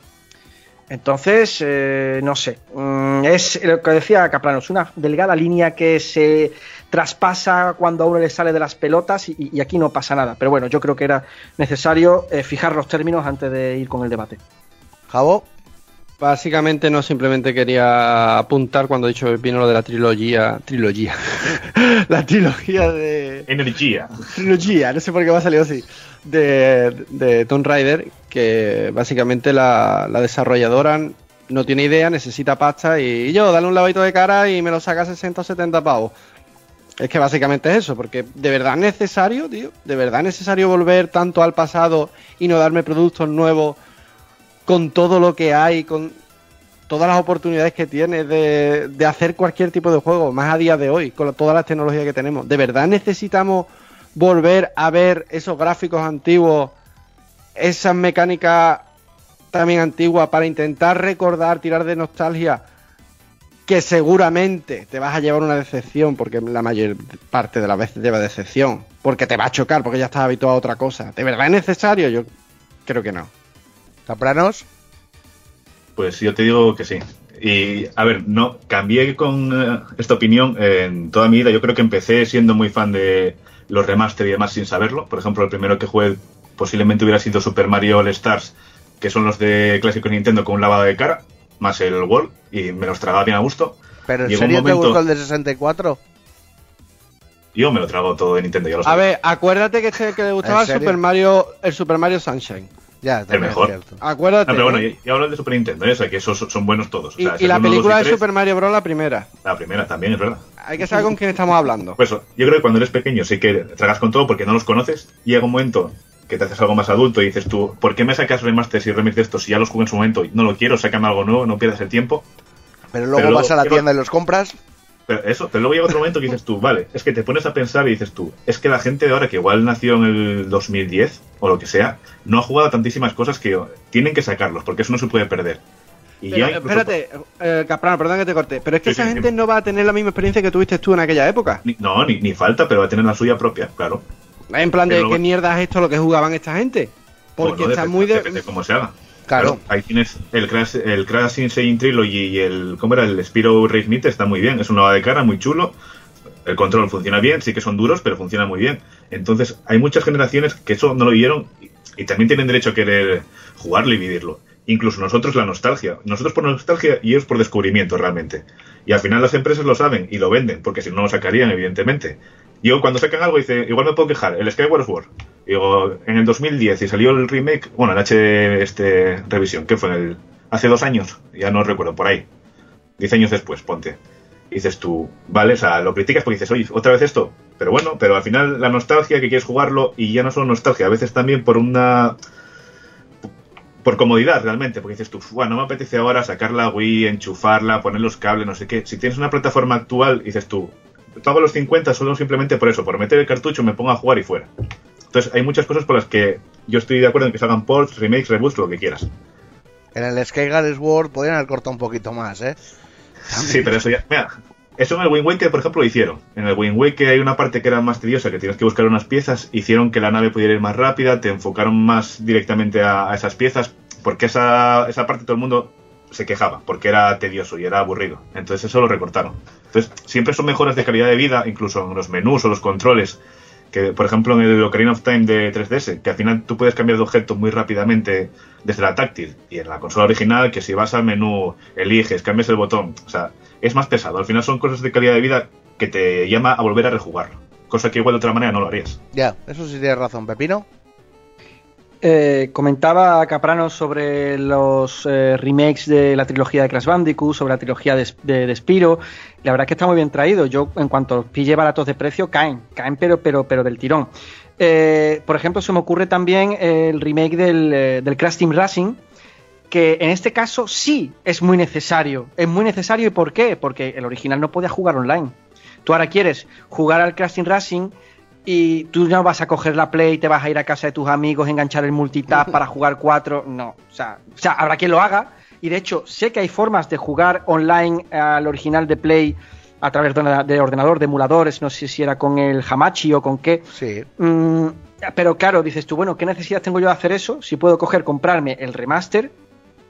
Entonces, eh, no sé. Mm, es lo que decía Capranos, una delgada línea que se traspasa cuando a uno le sale de las pelotas y, y aquí no pasa nada. Pero bueno, yo creo que era necesario eh, fijar los términos antes de ir con el debate. Javo, Básicamente no simplemente quería apuntar cuando he dicho vino lo de la trilogía. Trilogía. la trilogía de. Energía. Trilogía, no sé por qué me ha salido así. De, de Tomb Raider, que básicamente la, la desarrolladora no tiene idea, necesita pasta y, yo, dale un lavadito de cara y me lo saca 60 o 70 pavos. Es que básicamente es eso, porque de verdad es necesario, tío, de verdad es necesario volver tanto al pasado y no darme productos nuevos con todo lo que hay, con todas las oportunidades que tienes de, de hacer cualquier tipo de juego, más a día de hoy, con todas las tecnologías que tenemos. ¿De verdad necesitamos volver a ver esos gráficos antiguos, esas mecánicas también antiguas, para intentar recordar, tirar de nostalgia? Que seguramente te vas a llevar una decepción, porque la mayor parte de las veces lleva decepción, porque te va a chocar, porque ya estás habituado a otra cosa. ¿De verdad es necesario? Yo creo que no. Capranos, Pues yo te digo que sí. Y a ver, no cambié con eh, esta opinión en toda mi vida. Yo creo que empecé siendo muy fan de los remaster y demás sin saberlo. Por ejemplo, el primero que jugué posiblemente hubiera sido Super Mario All Stars, que son los de clásico Nintendo con un lavado de cara, más el Wall, y me los tragaba bien a gusto. ¿pero en serio te gustó el de 64? Yo me lo trago todo de Nintendo, ya lo A ver, acuérdate que este que le gustaba ¿En el? Super Mario, el Super Mario Sunshine. Ya, también mejor. es. Acuérdate. No, pero bueno, ¿eh? hablo del de Super Nintendo, ¿eh? o sea, que esos son buenos todos. O y, sea, y la el película de Super Mario Bros. la primera. La primera también, es verdad. Hay que saber con quién estamos hablando. Pues yo creo que cuando eres pequeño sí que tragas con todo porque no los conoces. Llega un momento que te haces algo más adulto y dices tú, ¿por qué me sacas remasters y remix de estos si ya los jugué en su momento y no lo quiero? Sácame algo nuevo, no pierdas el tiempo. Pero luego Pero vas luego- a la tienda y los compras. Pero eso, pero luego llega otro momento que dices tú, vale, es que te pones a pensar y dices tú, es que la gente de ahora que igual nació en el 2010 o lo que sea, no ha jugado a tantísimas cosas que tienen que sacarlos porque eso no se puede perder. Y Pero, ya incluso- espérate, eh, Caprano, perdón que te corte. Pero es que Sí, esa sí, gente sí. no va a tener la misma experiencia que tuviste tú en aquella época. ni- no, ni, ni falta, pero va a tener la suya propia, claro. En plan de qué mierda es esto lo que jugaban esta gente. Porque Bueno, está depende- muy de. depende cómo se haga. Claro. Ahí tienes el Crash, el Crash Insane Trilogy y el, ¿cómo era? El Spiro Meet está muy bien. Es una de cara, muy chulo. El control funciona bien, sí que son duros, pero funciona muy bien. Entonces, hay muchas generaciones que eso no lo vieron y, y también tienen derecho a querer jugarlo y vivirlo. Incluso nosotros la nostalgia. Nosotros por nostalgia y ellos por descubrimiento realmente. Y al final las empresas lo saben y lo venden, porque si no lo sacarían, evidentemente. Yo cuando sacan algo dice, igual me puedo quejar, el Skyward Sword. Digo, en el 2010 y salió el remake, bueno, el H este revisión, ¿qué fue? El, hace dos años, ya no recuerdo, por ahí. Diez años después, ponte. Dices tú, vale, o sea, lo criticas porque dices, oye, otra vez esto. Pero bueno, pero al final la nostalgia que quieres jugarlo y ya no solo nostalgia, a veces también por una por comodidad realmente, porque dices tú, no me apetece ahora sacar la Wii, enchufarla, poner los cables, no sé qué. Si tienes una plataforma actual, dices tú, pago los 50 solo simplemente por eso, por meter el cartucho, me pongo a jugar y fuera. Entonces hay muchas cosas por las que yo estoy de acuerdo en que salgan ports, remakes, reboots, lo que quieras. En el Skygar Sword podrían haber cortado un poquito más, ¿eh? Sí, pero eso ya. Mira, eso en el Wind Waker, por ejemplo, lo hicieron. En el Wind Waker hay una parte que era más tediosa, que tienes que buscar unas piezas, hicieron que la nave pudiera ir más rápida, te enfocaron más directamente a, a esas piezas, porque esa, esa parte todo el mundo se quejaba, porque era tedioso y era aburrido. Entonces eso lo recortaron. Entonces siempre son mejoras de calidad de vida, incluso en los menús o los controles. Que, por ejemplo, en el Ocarina of Time de 3DS, que al final tú puedes cambiar de objeto muy rápidamente desde la táctil. Y en la consola original, que si vas al menú, eliges, cambias el botón. O sea, es más pesado. Al final son cosas de calidad de vida que te llama a volver a rejugarlo. Cosa que igual de otra manera no lo harías. Ya, eso sí tienes razón, Pepino. Eh, comentaba Caprano sobre los eh, remakes de la trilogía de Crash Bandicoot, sobre la trilogía de, de, de Spiro. La verdad es que está muy bien traído. Yo, en cuanto pille baratos de precio, caen, caen, pero, del tirón. Eh, por ejemplo, se me ocurre también el remake del, eh, del Crash Team Racing, que en este caso sí es muy necesario. Es muy necesario, ¿y por qué? Porque el original no podía jugar online. Tú ahora quieres jugar al Crash Team Racing y tú no vas a coger la Play, te vas a ir a casa de tus amigos, enganchar el multitap para jugar cuatro. No, o sea, o sea, habrá quien lo haga. Y de hecho, sé que hay formas de jugar online al original de Play a través de ordenador, de emuladores, no sé si era con el Hamachi o con qué. Sí. Mm, pero claro, dices tú, bueno, ¿qué necesidad tengo yo de hacer eso? Si puedo coger, comprarme el remaster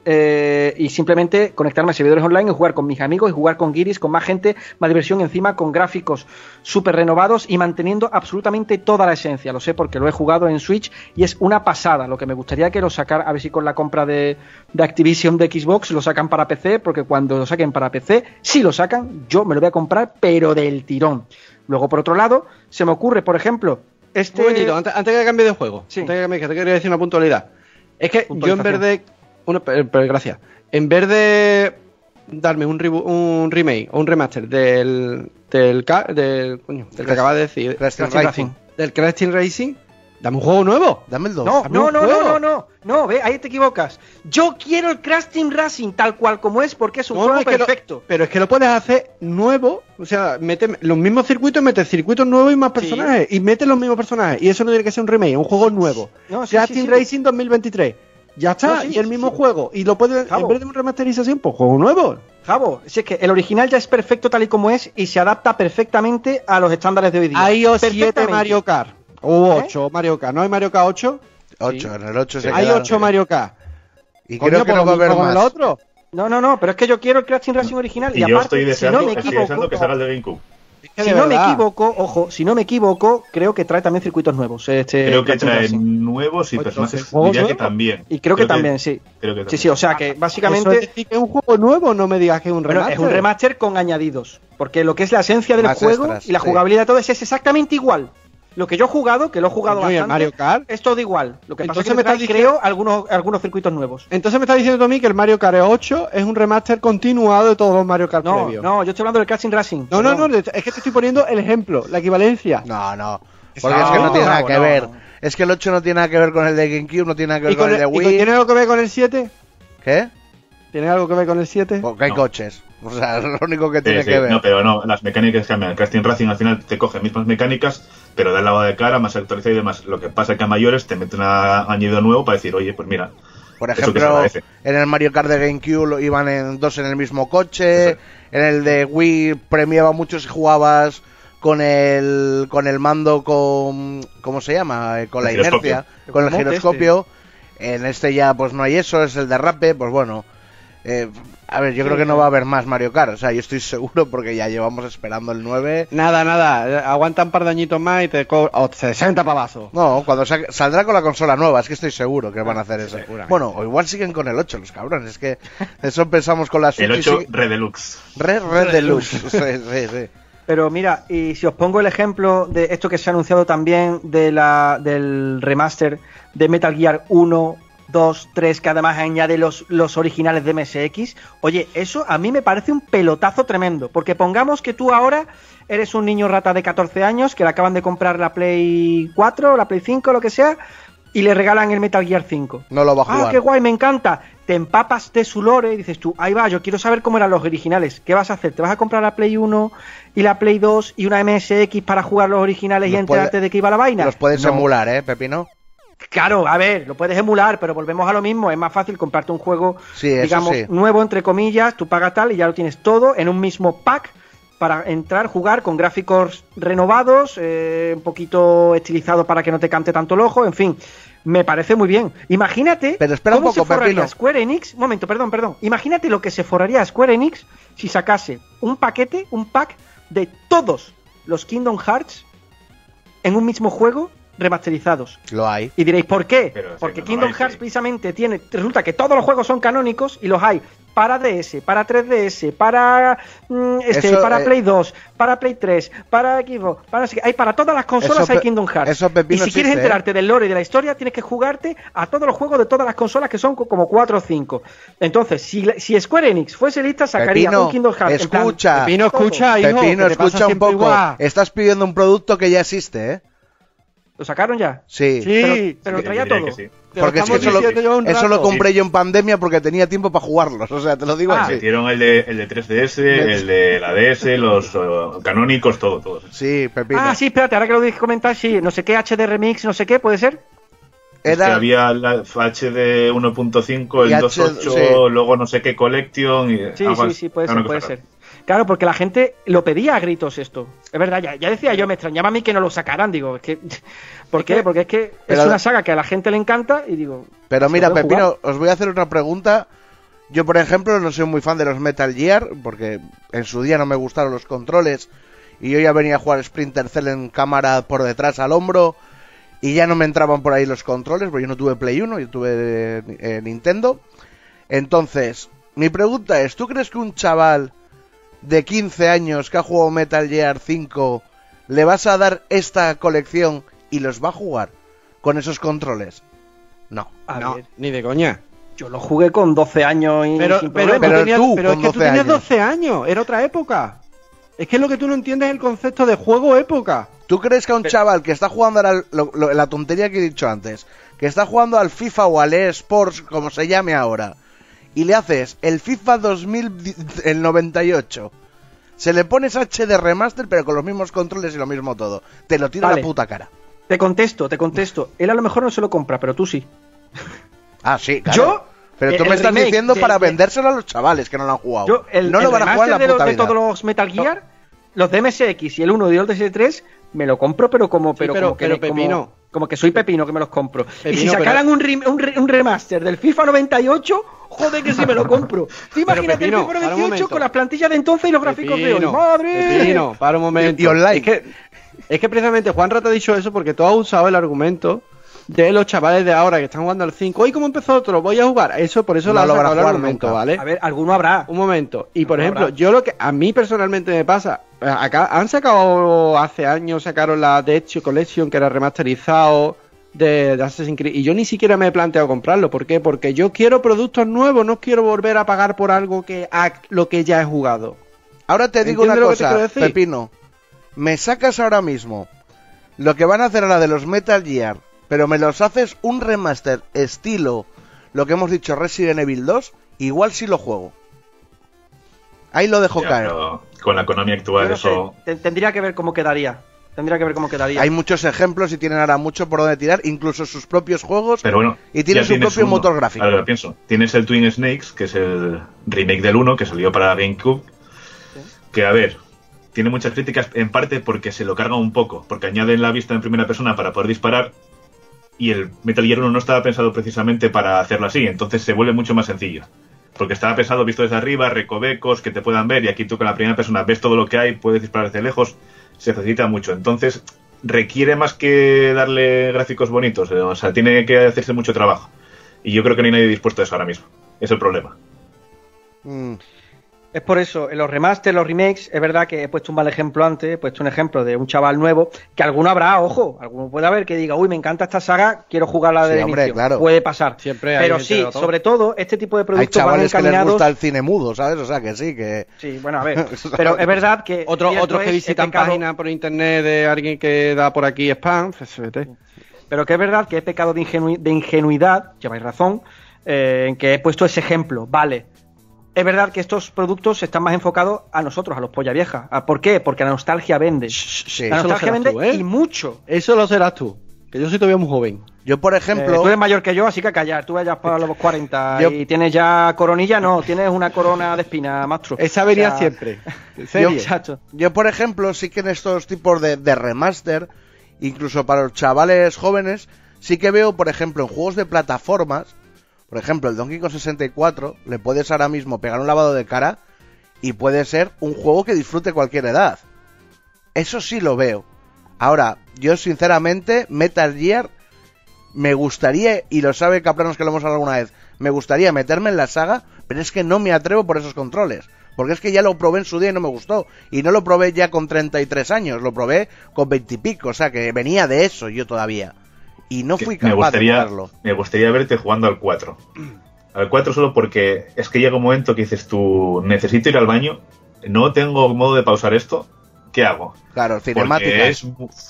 eh, y simplemente conectarme a servidores online y jugar con mis amigos y jugar con Giris, con más gente, más diversión encima, con gráficos súper renovados y manteniendo absolutamente toda la esencia. Lo sé porque lo he jugado en Switch y es una pasada. Lo que me gustaría que lo sacar, a ver si con la compra de, de Activision de Xbox lo sacan para PC, porque cuando lo saquen para PC, si lo sacan, yo me lo voy a comprar, pero del tirón. Luego, por otro lado, se me ocurre, por ejemplo, este. Un momentito, antes, antes que cambie de juego, Sí. antes que cambie, que te quería decir una puntualidad. Es que yo en vez de. Una, pero, pero gracias. En vez de darme un, un remake o un remaster del. del, del, coño, del que acabas de decir. Crash Team Crash Team Racing. Racing. Del Crash Team Racing, dame un juego nuevo. Dame el 2. No, no, no, no, no, no, no, ve, ahí te equivocas. Yo quiero el Crash Team Racing tal cual como es porque es un No, juego es que lo- perfecto. pero es que lo puedes hacer nuevo. O sea, mete los mismos circuitos, mete circuitos nuevos y más personajes. Y mete los mismos personajes. Y eso no tiene que ser un remake, un juego nuevo. No, sí, Crash sí, Team. Racing 2023. Ya está, No, sí, y el sí, mismo sí. juego. Y lo puedes, Cabo. en vez de una remasterización, pues juego nuevo. Javo, si es que el original ya es perfecto tal y como es y se adapta perfectamente a los estándares de hoy día. Hay o 7 Perfectamente. Mario Kart. O ¿Eh? 8 Mario Kart. ¿No hay Mario Kart 8? 8, en el 8 se Hay quedaron. 8 Mario Kart. Y Coño, creo que pues no va a haber más. el otro. No, no, no, pero es que yo quiero el Crash Team Racing original y, Y yo aparte, estoy si deseando, no me estoy equivoco, deseando que salga el de GameCube. Si no me equivoco, ojo, si no me equivoco, creo que trae también circuitos nuevos. Este Creo que Team trae Racing. nuevos y Oye, personajes. Y creo que también, sí. Creo que Sí, también. sí, o sea que básicamente decir que es un juego nuevo, no me digas que es un bueno, remaster. es un remaster con añadidos. Porque lo que es la esencia del Más juego extras, y la sí. jugabilidad de todo es exactamente igual. Lo que yo he jugado, que lo he jugado y bastante, Mario Kart. es todo igual. Lo que pasa es que me me trae, estás diciendo- creo, algunos, algunos circuitos nuevos. Entonces me estás diciendo tú a mí que el Mario Kart 8 es un remaster continuado de todos los Mario Kart No, previos. no, yo estoy hablando del Team Racing. no, no, no, es que te estoy poniendo el ejemplo, la equivalencia. No, no. Porque No, es que no tiene nada que no, ver. no. Es que el 8 no tiene nada que ver con el de GameCube, no tiene nada que ver ¿Y, con, con el de y Wii. con- ¿Tiene algo que ver con el 7? ¿Qué? ¿Tiene algo que ver con el 7? Porque hay No. coches. O sea, es lo único que tiene sí, que ver. No, pero no, las mecánicas cambian. El Team Racing al final te coge mismas mecánicas, pero da el lavado de cara, más actualizado y demás. Lo que pasa es que a mayores te meten un añadido nuevo para decir, oye, pues mira, Por ejemplo, en el Mario Kart de GameCube lo- iban en dos en el mismo coche. En el de Wii premiaba mucho si jugabas con el con el mando con ¿cómo se llama? Eh, con la inercia, con el giroscopio. En este ya pues no hay eso, es el derrape, pues bueno. Eh, a ver, yo creo que no va a haber más Mario Kart, o sea, yo estoy seguro porque ya llevamos esperando el 9. Nada, nada, aguanta un par de añitos más y te cobra oh, 60 pavazos. No, cuando sa- saldrá con la consola nueva, es que estoy seguro que van a hacer eso. Bueno, o igual siguen con el 8, los cabrones, es que eso pensamos con la Switch el y 8 sigue- Red Deluxe. Red, Red Deluxe. sí, sí, sí. Pero mira, y si os pongo el ejemplo de esto que se ha anunciado también de la, del remaster de Metal Gear 1, 2, 3, que además añade los, los originales de MSX, oye, eso a mí me parece un pelotazo tremendo, porque pongamos que tú ahora eres un niño rata de 14 años que le acaban de comprar la Play 4, la Play 5, lo que sea, y le regalan el Metal Gear 5. No lo va a Ah, qué guay, me encanta. Te empapas de su lore y dices tú, ahí va, yo quiero saber cómo eran los originales. ¿Qué vas a hacer? ¿Te vas a comprar la Play 1 y la Play 2 y una MSX para jugar los originales y enterarte puede- de qué iba la vaina? Los puedes No. emular, ¿eh, Pepino? Claro, a ver, lo puedes emular, pero volvemos a lo mismo. Es más fácil comprarte un juego, Sí, digamos, sí. nuevo, entre comillas, tú pagas tal y ya lo tienes todo en un mismo pack para entrar, jugar con gráficos renovados, eh, un poquito estilizado para que no te cante tanto el ojo, en fin. Me parece muy bien. Imagínate Pero espera un cómo poco, se forraría Pepino. Square Enix. Un momento, perdón, perdón. Imagínate lo que se forraría Square Enix si sacase un paquete, un pack de todos los Kingdom Hearts en un mismo juego remasterizados. Lo hay. Y diréis, ¿por qué? Pero Porque no, Kingdom Hearts sí. precisamente tiene. Resulta que todos los juegos son canónicos y los hay para DS, para 3DS, para mm, este, Eso, para eh, Play 2, para Play 3, para Xbox, para hay para todas las consolas Eso, hay Kingdom Hearts. eso, y si quieres ¿eh? enterarte del lore y de la historia, tienes que jugarte a todos los juegos de todas las consolas que son co- como 4 o 5. Entonces, si, la- si Square Enix fuese lista, sacaría Pepino, un Kingdom Hearts. en plan, escucha. Pepino, escucha, hijo. Pepino, escucha un poco. igual. Estás pidiendo un producto que ya existe, ¿eh? ¿Lo sacaron ya? Sí. Sí, Pero, traía todo. sí. Porque es que eso lo, eso lo compré yo en pandemia porque tenía tiempo para jugarlos. O sea, te lo digo Ah, así. Metieron el de, el de 3DS, el de la DS, los canónicos, todo, todo. Sí, Pepino. Ah, sí, espérate, ahora que lo dije comentar, sí, no sé qué HD Remix, no sé qué, ¿puede ser? Es que había la HD 1.5, Y el H- 2.8, sí. luego no sé qué Collection. Y Sí, sí, sí, puede ser, puede ser. Claro, porque la gente lo pedía a gritos esto. Es verdad, ya, ya decía yo, me extrañaba a mí que no lo sacaran, digo, es que... ¿Por qué? Porque es que Pero- es una saga que a la gente le encanta y digo... Pero ¿se mira, Pepino, os voy a hacer otra pregunta. Yo, por ejemplo, no soy muy fan de los Metal Gear, porque en su día no me gustaron los controles. Y yo ya venía a jugar Splinter Cell en cámara por detrás al hombro. Y ya no me entraban por ahí los controles, porque yo no tuve Play 1, yo tuve eh, Nintendo. Entonces, mi pregunta es, ¿tú crees que un chaval de 15 años que ha jugado Metal Gear 5 le vas a dar esta colección y los va a jugar con esos controles? No. A No, ver, ni de coña. yo lo jugué con 12 años y Pero, sin pero, tú tenías- tú, pero es que tú 12 tenías años. 12 años, era otra época. Es que lo que tú no entiendes es el concepto de juego época. ¿Tú crees que a un chaval que está jugando lo- lo- la tontería que he dicho antes, que está jugando al FIFA o al eSports, como se llame ahora, y le haces el FIFA 2000, el 98, se le pones HD remaster pero con los mismos controles y lo mismo todo, te lo tira a Vale. la puta cara. Te contesto, te contesto. Él a lo mejor no se lo compra, pero tú sí. Ah, sí, claro. Yo, Pero tú me estás remake diciendo de- para de- vendérselo a los chavales que no lo han jugado. Yo, el, no lo van a jugar en la de, puta los- de todos los Metal Gear, los de MSX y el 1 y el de PS3, me lo compro, pero como, pero, pero- como que, pero Pepino. como que soy pepino que me los compro. y si sacaran un, re- un remaster del FIFA 98, joder que sí me lo compro. Tú imagínate Pepino, el FIFA para un 98 momento. con las plantillas de entonces y los gráficos de hoy. ¡Madre! Pepino, para un momento. Y- y online. Es que, es que precisamente Juan Rata ha dicho eso porque tú has usado el argumento de los chavales de ahora que están jugando al 5. Oye, ¿cómo empezó otro? Voy a jugar. Eso, por eso No lo ha lo van a sacado el jugar argumento, nunca. ¿vale? A ver, alguno habrá. Un momento. Y por ejemplo, habrá. yo lo que a mí personalmente me pasa, eh, acá han sacado hace años, sacaron la Dead Collection que era remasterizado de, de Assassin's Creed y yo ni siquiera me he planteado comprarlo. ¿Por qué? Porque yo quiero productos nuevos, no quiero volver a pagar por algo que a lo que ya he jugado. Ahora te digo una ¿Entiendes lo que te cosa, quiero decir? Pepino. Me sacas ahora mismo lo que van a hacer ahora de los Metal Gear, pero me los haces un remaster estilo lo que hemos dicho Resident Evil 2, igual si lo juego. Ahí lo dejo Ya, caer. con la economía actual, no eso. sé, tendría que ver cómo quedaría. Tendría que ver cómo quedaría. Hay muchos ejemplos y tienen ahora mucho por donde tirar, incluso sus propios juegos. Pero bueno, Y tiene ya su tienes propio uno. motor gráfico. Ahora lo pienso. Tienes el Twin Snakes, que es el remake del 1, que salió para GameCube. Que a ver, tiene muchas críticas, en parte porque se lo carga un poco, porque añaden la vista en primera persona para poder disparar. Y el Metal Gear 1 no estaba pensado precisamente para hacerlo así, entonces se vuelve mucho más sencillo. Porque estaba pensado visto desde arriba, recovecos que te puedan ver, y aquí tú con la primera persona ves todo lo que hay, puedes disparar desde lejos, se facilita mucho. Entonces, requiere más que darle gráficos bonitos, eh, o sea, tiene que hacerse mucho trabajo. Y yo creo que no hay nadie dispuesto a eso ahora mismo. Es el problema. Mm, Es por eso, en los remasters, los remakes, es verdad que he puesto un mal ejemplo antes, he puesto un ejemplo de un chaval nuevo, que alguno habrá, ojo, alguno puede haber que diga, uy, me encanta esta saga, quiero jugarla de Sí, hombre, inicio. claro. Puede pasar. Siempre hay Pero sí, todo. sobre todo, este tipo de Hay productos van chavales que les encaminados... gusta el cine mudo, ¿sabes? O sea, que sí, que... Sí, bueno, a ver, pero es verdad que... Otro, otros que visitan pecado- páginas por internet de alguien que da por aquí spam, pues, vete. Pero que es verdad que he pecado de, ingenu- de ingenuidad, lleváis razón, eh, en que he puesto ese ejemplo. Vale. Es verdad que estos productos están más enfocados a nosotros, a los polla vieja. ¿A ¿Por qué? Porque la nostalgia vende. Sí. la nostalgia vende tú, ¿eh? y mucho. Eso lo serás tú, que yo soy todavía muy joven. Yo, por Eh, ejemplo... tú eres mayor que yo, así que callar. Tú vayas para los 40 Yo- y tienes ya coronilla, no, tienes una corona de espina, maestro. Esa venía O sea, siempre. Yo, por ejemplo, sí que en estos tipos de, de remaster, incluso para los chavales jóvenes, sí que veo, por ejemplo, en juegos de plataformas, por ejemplo, el Donkey Kong 64, le puedes ahora mismo pegar un lavado de cara y puede ser un juego que disfrute cualquier edad. Eso sí lo veo. Ahora, yo sinceramente, Metal Gear, me gustaría, y lo sabe Caplanos que lo hemos hablado alguna vez, me gustaría meterme en la saga, pero es que no me atrevo por esos controles. Porque es que ya lo probé en su día y no me gustó. Y no lo probé ya con 33 años, lo probé con 20 y pico. O sea, que venía de eso yo todavía. Y no fui me capaz de gustaría, jugarlo. me gustaría verte jugando al 4. Al 4 solo porque es que llega un momento que dices tú, necesito ir al baño, no tengo modo de pausar esto, ¿qué hago? Claro, cinemática. Es,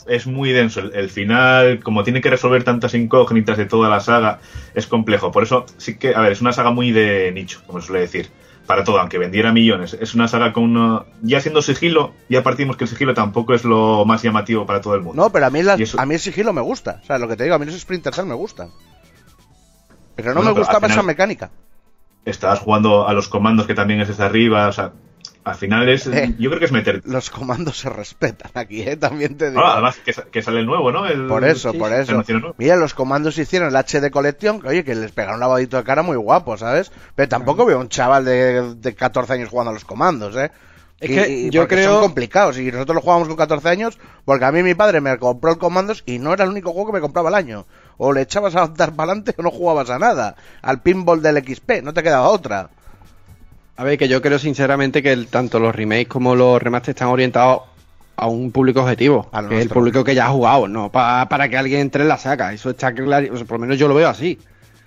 es muy denso. El, el final, como tiene que resolver tantas incógnitas de toda la saga, es complejo. Por eso sí que, a ver, es una saga muy de nicho, como se suele decir. Para todo, aunque vendiera millones. Es una saga con una... Ya siendo sigilo, ya partimos que el sigilo tampoco es lo más llamativo para todo el mundo. No, pero a mí, eso- a mí el sigilo me gusta. O sea, lo que te digo, a mí los Splinter Cell me gustan. Pero no Bueno, me gustaba al esa mecánica. Estabas jugando a los comandos que también es desde arriba, o sea... Al final es... Eh. Yo creo que es meter... Los comandos se respetan aquí, ¿eh? También te digo. Ah, además que, sa- que sale el nuevo, ¿no? El- Por eso, sí, por eso. Mira, los comandos hicieron el HD Collection, que, oye, que les pegaron un lavadito de cara muy guapo, ¿sabes? Pero tampoco veo un chaval de, de 14 años jugando a los comandos, ¿eh? Es Y- que y yo creo- son complicados y nosotros lo jugamos con 14 años porque a mí mi padre me compró el comandos y no era el único juego que me compraba al año. O le echabas a dar para adelante o no jugabas a nada. Al pinball del XP, no te quedaba otra. A ver, que yo creo sinceramente que el- tanto los remakes como los remasters están orientados a un público objetivo, A lo que es el público que ya ha jugado, no pa- para que alguien entre en la saca. Eso está claro, sea, por lo menos yo lo veo así.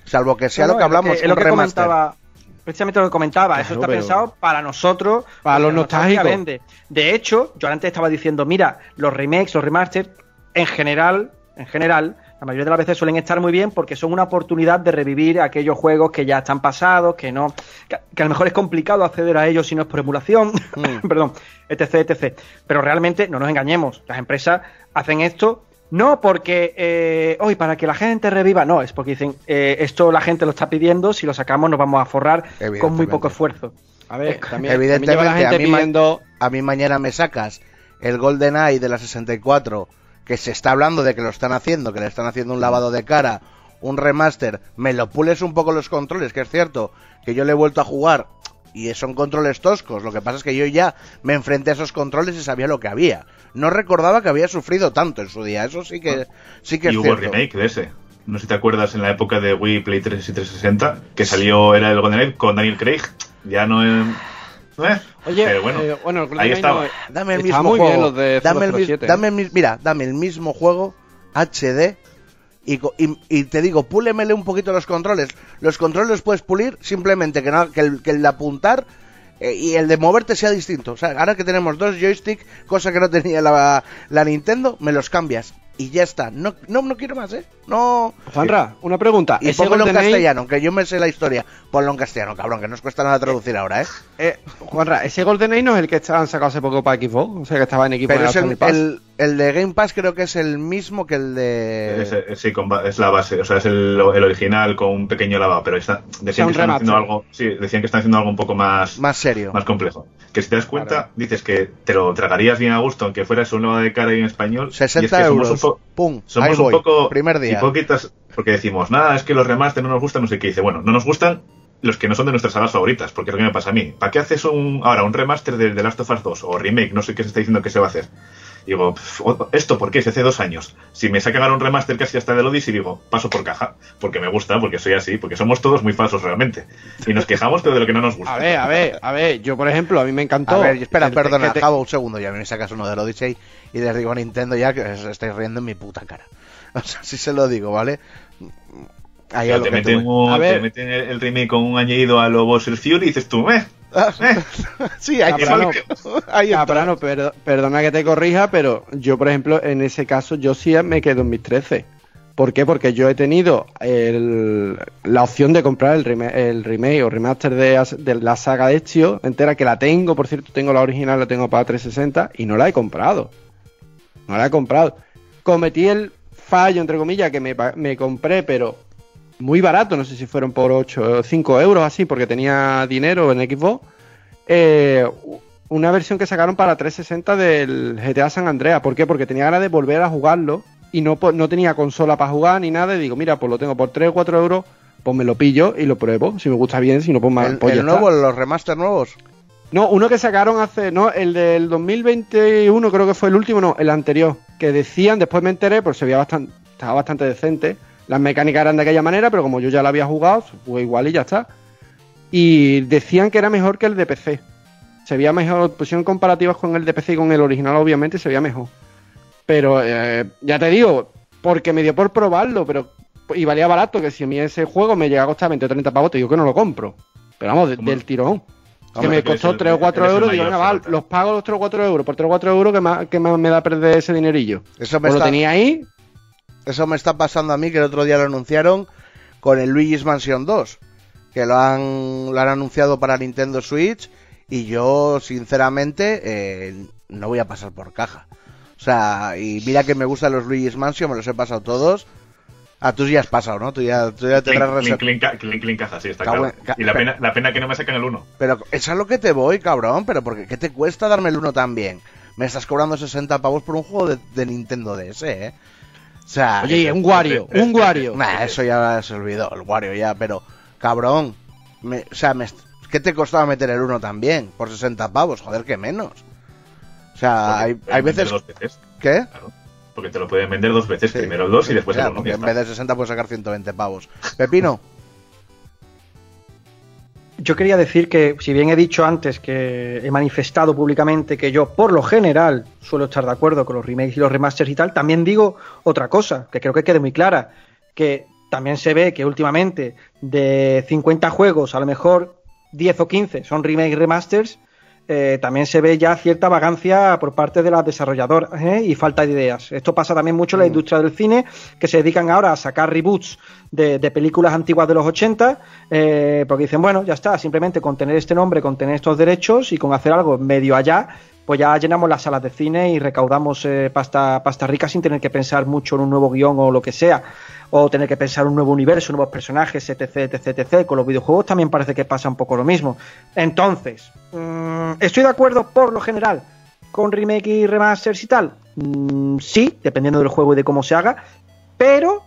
Salvo que sea No, lo que hablamos, es lo que remaster. comentaba, precisamente lo que comentaba, eso está pero- pensado para nosotros, Para los nostálgicos. vende. De hecho, yo antes estaba diciendo, mira, los remakes, los remasters, en general, en general, la mayoría de las veces suelen estar muy bien porque son una oportunidad de revivir aquellos juegos que ya están pasados, que no, que, que a lo mejor es complicado acceder a ellos si no es por emulación, Mm. perdón, etc, etc. Pero realmente, no nos engañemos, las empresas hacen esto no porque eh, hoy para que la gente reviva, no, es porque dicen eh, esto la gente lo está pidiendo, si lo sacamos nos vamos a forrar con muy poco esfuerzo. A ver, también, evidentemente, también lleva la gente a mí pidiendo... a mí mañana me sacas el Golden Eye de la 64, que se está hablando de que lo están haciendo, que le están haciendo un lavado de cara, un remaster, me lo pules un poco los controles, que es cierto que yo le he vuelto a jugar y son controles toscos, lo que pasa es que yo ya me enfrenté a esos controles y sabía lo que había. No recordaba que había sufrido tanto en su día, eso sí que, sí que y es hubo cierto. remake de ese. No sé si te acuerdas en la época de Wii, Play 3 y 360, que salió, era el Golden Age con Daniel Craig. Ya no es... ¿eh? Oye, Pero bueno, eh, bueno, ahí estaba. no- Dame el Está mismo muy juego. bien los de dame, el, mis- 007, dame ¿eh? el mira, dame el mismo juego HD y, co- y- y te digo, púlemele un poquito los controles. Los controles los puedes pulir simplemente que, no- que, el, que el de apuntar eh, y el de moverte sea distinto. O sea, ahora que tenemos dos joysticks, cosa que no tenía la, la Nintendo, me los cambias y ya está. No, no, no quiero más, ¿eh? No. Juanra, una pregunta. Y pónmelo en castellano, que yo me sé la historia. Ponlo en castellano, cabrón, que no os cuesta nada traducir ahora, ¿eh? eh, Juanra, ese Golden Age no es el que han sacado hace poco para Xbox, o sea que estaba en equipo Pero de es el, el, el de Game Pass creo que es el mismo que el de... Es, es- sí, es la base, o sea, es el, el original con un pequeño lavado, pero está, decían, un que están haciendo algo, sí, decían que están haciendo algo un poco más, Más serio. más complejo. Que si te das cuenta, dices que te lo tragarías bien a gusto, aunque fueras un lavado de cara y en español. y es 60 que somos euros. un Pum, somos ahí un voy. poco Primer día. hipócritas porque decimos, nada, es que los remaster no nos gustan, no sé qué. Dice, bueno, no nos gustan los que no son de nuestras sagas favoritas, porque es lo que me pasa a mí. ¿Para qué haces un ahora un remaster de The Last of Us 2 o remake? No sé qué se está diciendo que se va a hacer. Digo, "Pf, o- ¿esto por qué? Si hace dos años. Si me sacan ahora un remaster casi hasta del Odyssey, digo, paso por caja, porque me gusta, porque soy así, porque somos todos muy falsos realmente. Y nos quejamos, pero de lo que no nos gusta. A ver, a ver, a ver, yo por ejemplo, a mí me encantó. A ver, espera, perdona, te- Javo, un segundo, ya me sacas uno del Odyssey y les digo a Nintendo ya que os estáis riendo en mi puta cara. O sea, si se lo digo, ¿vale? Ahí te meten, tú- un- A ver. te meten el, remake con un añadido a lo Bowser Fury y dices tú, eh, sí, ahí, Ah, pero no. ahí está. Ah, pero no, perdo- perdona que te corrija, pero yo, por ejemplo, en ese caso, yo sí me quedo en mis 13. ¿Por qué? Porque yo he tenido el- la opción de comprar el, rema- el remake o remaster de, la saga de Ezio entera, que la tengo, por cierto, tengo la original, la tengo para 360 y no la he comprado. No la he comprado. Cometí el fallo, entre comillas, que me compré, pero muy barato, no sé si fueron por 8 o 5 euros así, porque tenía dinero en Xbox. eh, una versión que sacaron para 360 del GTA San Andreas. ¿Por qué? Porque tenía ganas de volver a jugarlo y no, no tenía consola para jugar ni nada. Y digo, mira, pues lo tengo por 3 o 4 euros, pues me lo pillo y lo pruebo. Si me gusta bien, si no, pues, más, el, pues el nuevo, los remaster nuevos. No, uno que sacaron hace, no, el del 2021 creo que fue el último, no, el anterior, que decían, después me enteré, pues se veía bastante, estaba bastante decente, las mecánicas eran de aquella manera, pero como yo ya la había jugado, pues igual y ya está. Y decían que era mejor que el de PC. Se veía mejor, pusieron comparativas con el de PC y con el original, obviamente, se veía mejor. Pero eh, ya te digo, porque me dio por probarlo, pero y valía barato, que si a mí ese juego me llega a costar 20 o 30 pavos, te digo que no lo compro. Pero vamos, del tirón. Que me costó el- 3 o 4 eres el euros, digo, venga, los pago los 3 o 4 euros. Por 3 o 4 euros, que más, que más me da perder ese dinerillo? Eso me, Pues lo tenía ahí, eso me está pasando a mí, que el otro día lo anunciaron con el Luigi's Mansion 2, que lo han, lo han anunciado para Nintendo Switch y yo, sinceramente, eh, no voy a pasar por caja. O sea, y mira que me gustan los Luigi's Mansion, me los he pasado todos. Ah, tú ya has pasado, ¿no? Tú ya, tú ya tendrás clink, reser- clink, clink, clink, clink, caja, sí, está claro. Y la pero- pena, la pena que no me sacan el 1. Pero es lo que te voy, cabrón. Pero porque ¿qué te cuesta darme el uno también? Me estás cobrando 60 pavos por un juego de, de Nintendo DS, ¿eh? O sea, oye, un Wario, un Wario. Nah, eso ya se olvidó, el Wario ya, pero cabrón. me- o sea, me, ¿qué te costaba meter el uno también? Por 60 pavos, joder, que menos. O sea, hay, hay veces... Dos veces, ¿Qué? claro. Porque te lo pueden vender dos veces, Sí. primero el 2 y después Ya, el 1. porque en vez de 60 puedes sacar 120 pavos. Pepino, Yo quería decir que, si bien he dicho antes que he manifestado públicamente que yo, por lo general, suelo estar de acuerdo con los remakes y los remasters y tal, también digo otra cosa, que creo que quede muy clara, que también se ve que últimamente de 50 juegos, a lo mejor 10 o 15 son remakes remasters, eh, también se ve ya cierta vagancia por parte de las desarrolladoras ¿eh? y falta de ideas. Esto pasa también mucho en la industria del cine, que se dedican ahora a sacar reboots de, de películas antiguas de los 80, eh, porque dicen, bueno, ya está, simplemente con tener este nombre, con tener estos derechos y con hacer algo medio allá, pues ya llenamos las salas de cine y recaudamos eh, pasta, pasta rica sin tener que pensar mucho en un nuevo guion o lo que sea, o tener que pensar un nuevo universo, nuevos personajes, etc, etc, etc. Con los videojuegos también parece que pasa un poco lo mismo. Entonces, mm, ¿estoy de acuerdo por lo general con remake y remasters y tal? Mm, sí, dependiendo del juego y de cómo se haga, pero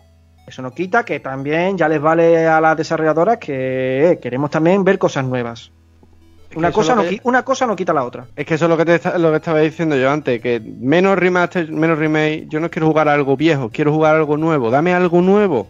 eso no quita que también ya les vale a las desarrolladoras que eh, queremos también ver cosas nuevas. Una cosa, no, que- una cosa no quita la otra. Es que eso es lo que, te lo que estaba diciendo yo antes, que menos remaster, menos remake, yo no quiero jugar a algo viejo, quiero jugar a algo nuevo, dame algo nuevo.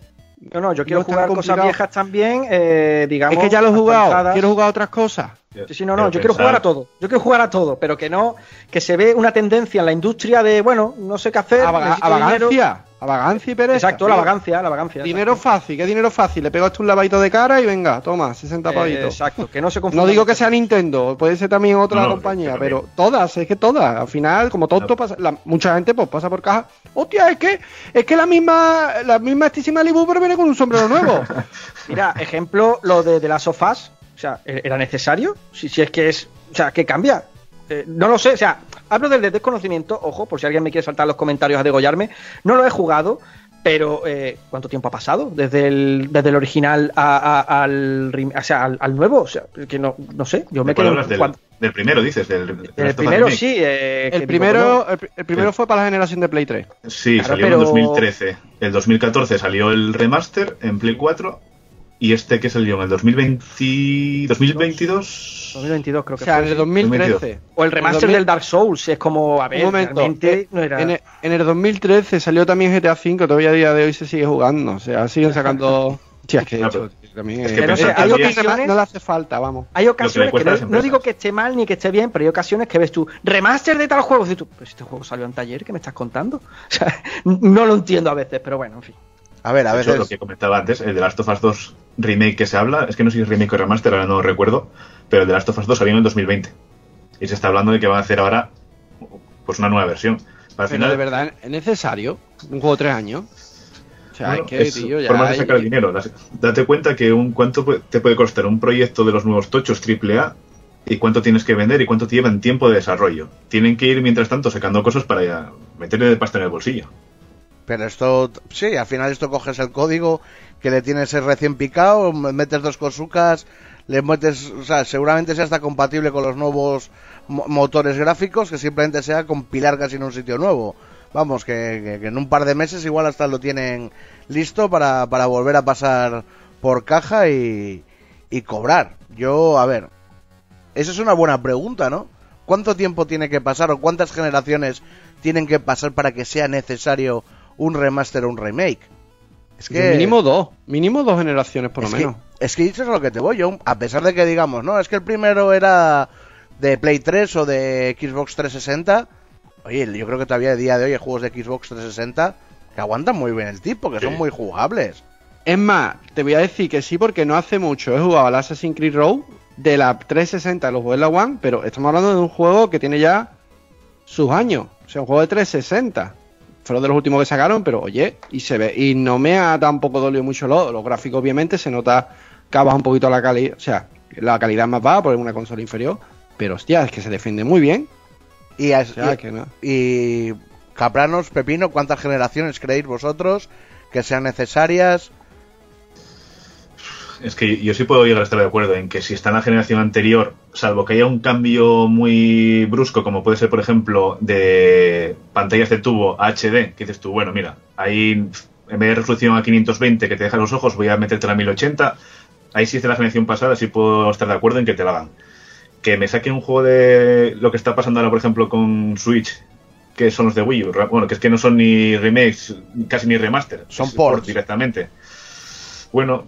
No, no, yo quiero No jugar cosas viejas también, eh, digamos. es que ya lo he jugado, quiero jugar a otras cosas. Sí, sí, no, no, yo quiero jugar a todo. Yo quiero jugar a todo, pero que no, que se ve una tendencia en la industria de, bueno, no sé qué hacer. A, vaga- necesito a vagancia, dinero. A vagancia y pereza. Exacto, la vagancia, la vagancia. Dinero fácil, ¿qué dinero fácil? Le pego esto un lavadito de cara y venga, toma, 60 Eh, pavitos. exacto, que no se confunda. No digo que sea Nintendo, puede ser también otra No, compañía, pero todas, es que todas. Al final, como tonto, No. pasa, la- mucha gente pues pasa por caja. Hostia, es que es que la misma la misma estísima Libu pero viene con un sombrero nuevo. Mira, ejemplo, lo de, de las sofás. O sea, ¿e- ¿era necesario? Si, si es que es. O sea, ¿qué cambia? Eh, no lo sé, o sea, hablo del desconocimiento, ojo, por si alguien me quiere saltar los comentarios a degollarme. No lo he jugado, pero eh, ¿cuánto tiempo ha pasado? Desde el, desde el original a- a- al, o sea, al, al nuevo. O sea, que no, no sé, yo me ¿De cuál quedo. Del, del primero, dices. Del, del el primero sí. eh, el digo, primero, bueno, el, pri- el primero fue para la generación de Play 3. Sí, Claro, salió pero- en 2013. El 2014 salió el remaster en Play 4 y este que salió en el 2020, 2022. 2022 creo O que sea, en fue. el 2013. O el remaster En el 2000 del Dark Souls, es como, a ver, Un momento. realmente no era... En el, en el 2013 salió también GTA V, todavía a día de hoy se sigue jugando. O sea, siguen sacando. Sí, es que, No, también es que Pero, o hay que ocasiones- no le hace falta, vamos. Hay ocasiones que, a no, no digo que esté mal ni que esté bien, pero hay ocasiones que ves tú, remaster de tal juego, y dices tú, pues este juego salió en taller, ¿qué me estás contando? O sea, no lo entiendo a veces, pero bueno, en fin. A ver, a De hecho, veces. lo que comentaba antes, el de Last of Us 2 remake que se habla, es que no sé si es remake o remaster, ahora no lo recuerdo, pero el de Last of Us 2 salió en el 2020. Y se está hablando de que van a hacer ahora pues una nueva versión. Al Pero final, de verdad, ¿es necesario un juego de tres años? O sea, bueno, es que, es tío, ya. forma de sacar el dinero. Date cuenta que un cuánto te puede costar un proyecto de los nuevos tochos AAA y cuánto tienes que vender y cuánto te lleva en tiempo de desarrollo. Tienen que ir mientras tanto sacando cosas para ya meterle de pasta en el bolsillo. Pero esto, sí, al final esto coges el código que le tienes recién picado, metes dos cosucas, le metes, o sea, seguramente sea hasta compatible con los nuevos mo- motores gráficos, que simplemente sea compilar casi en un sitio nuevo. Vamos, que, que- que en un par de meses igual hasta lo tienen listo para, para volver a pasar por caja y, y cobrar. Yo, a ver, esa es una buena pregunta, ¿no? ¿Cuánto tiempo tiene que pasar o cuántas generaciones tienen que pasar para que sea necesario un remaster o un remake? Es que Mínimo dos. Mínimo dos generaciones, por lo menos. Que, es que eso es lo que te voy yo, a pesar de que digamos, no, es que el primero era de Play 3 o de Xbox 360. Oye, yo creo que todavía a día de hoy hay juegos de Xbox 360 que aguantan muy bien el tipo, que son Sí. muy jugables. Es más, te voy a decir que sí, porque no hace mucho he jugado al Assassin's Creed Road de la 360, lo jugué en la One, pero estamos hablando de un juego que tiene ya sus años. O sea, un juego de 360. Fueron de los últimos que sacaron, pero oye, y se ve. Y no me ha tampoco dolido mucho lo- los gráficos, obviamente, se nota que ha bajado un poquito la calidad. O sea, la calidad más baja es una consola inferior. Pero hostia, es que se defiende muy bien. Y, O sea, y- que no. y Capranos, Pepino, ¿cuántas generaciones creéis vosotros que sean necesarias? Es que yo sí puedo llegar a estar de acuerdo en que si está en la generación anterior, salvo que haya un cambio muy brusco, como puede ser, por ejemplo, de pantallas de tubo a HD, que dices tú, bueno, mira, ahí en vez de resolución a 520 que te deja los ojos, voy a meterte a 1080. Ahí sí es de la generación pasada, sí puedo estar de acuerdo en que te la hagan. Que me saquen un juego de lo que está pasando ahora, por ejemplo, con Switch, que son los de Wii U, bueno, que es que no son ni remakes, casi ni remaster, Son ports. directamente. Bueno,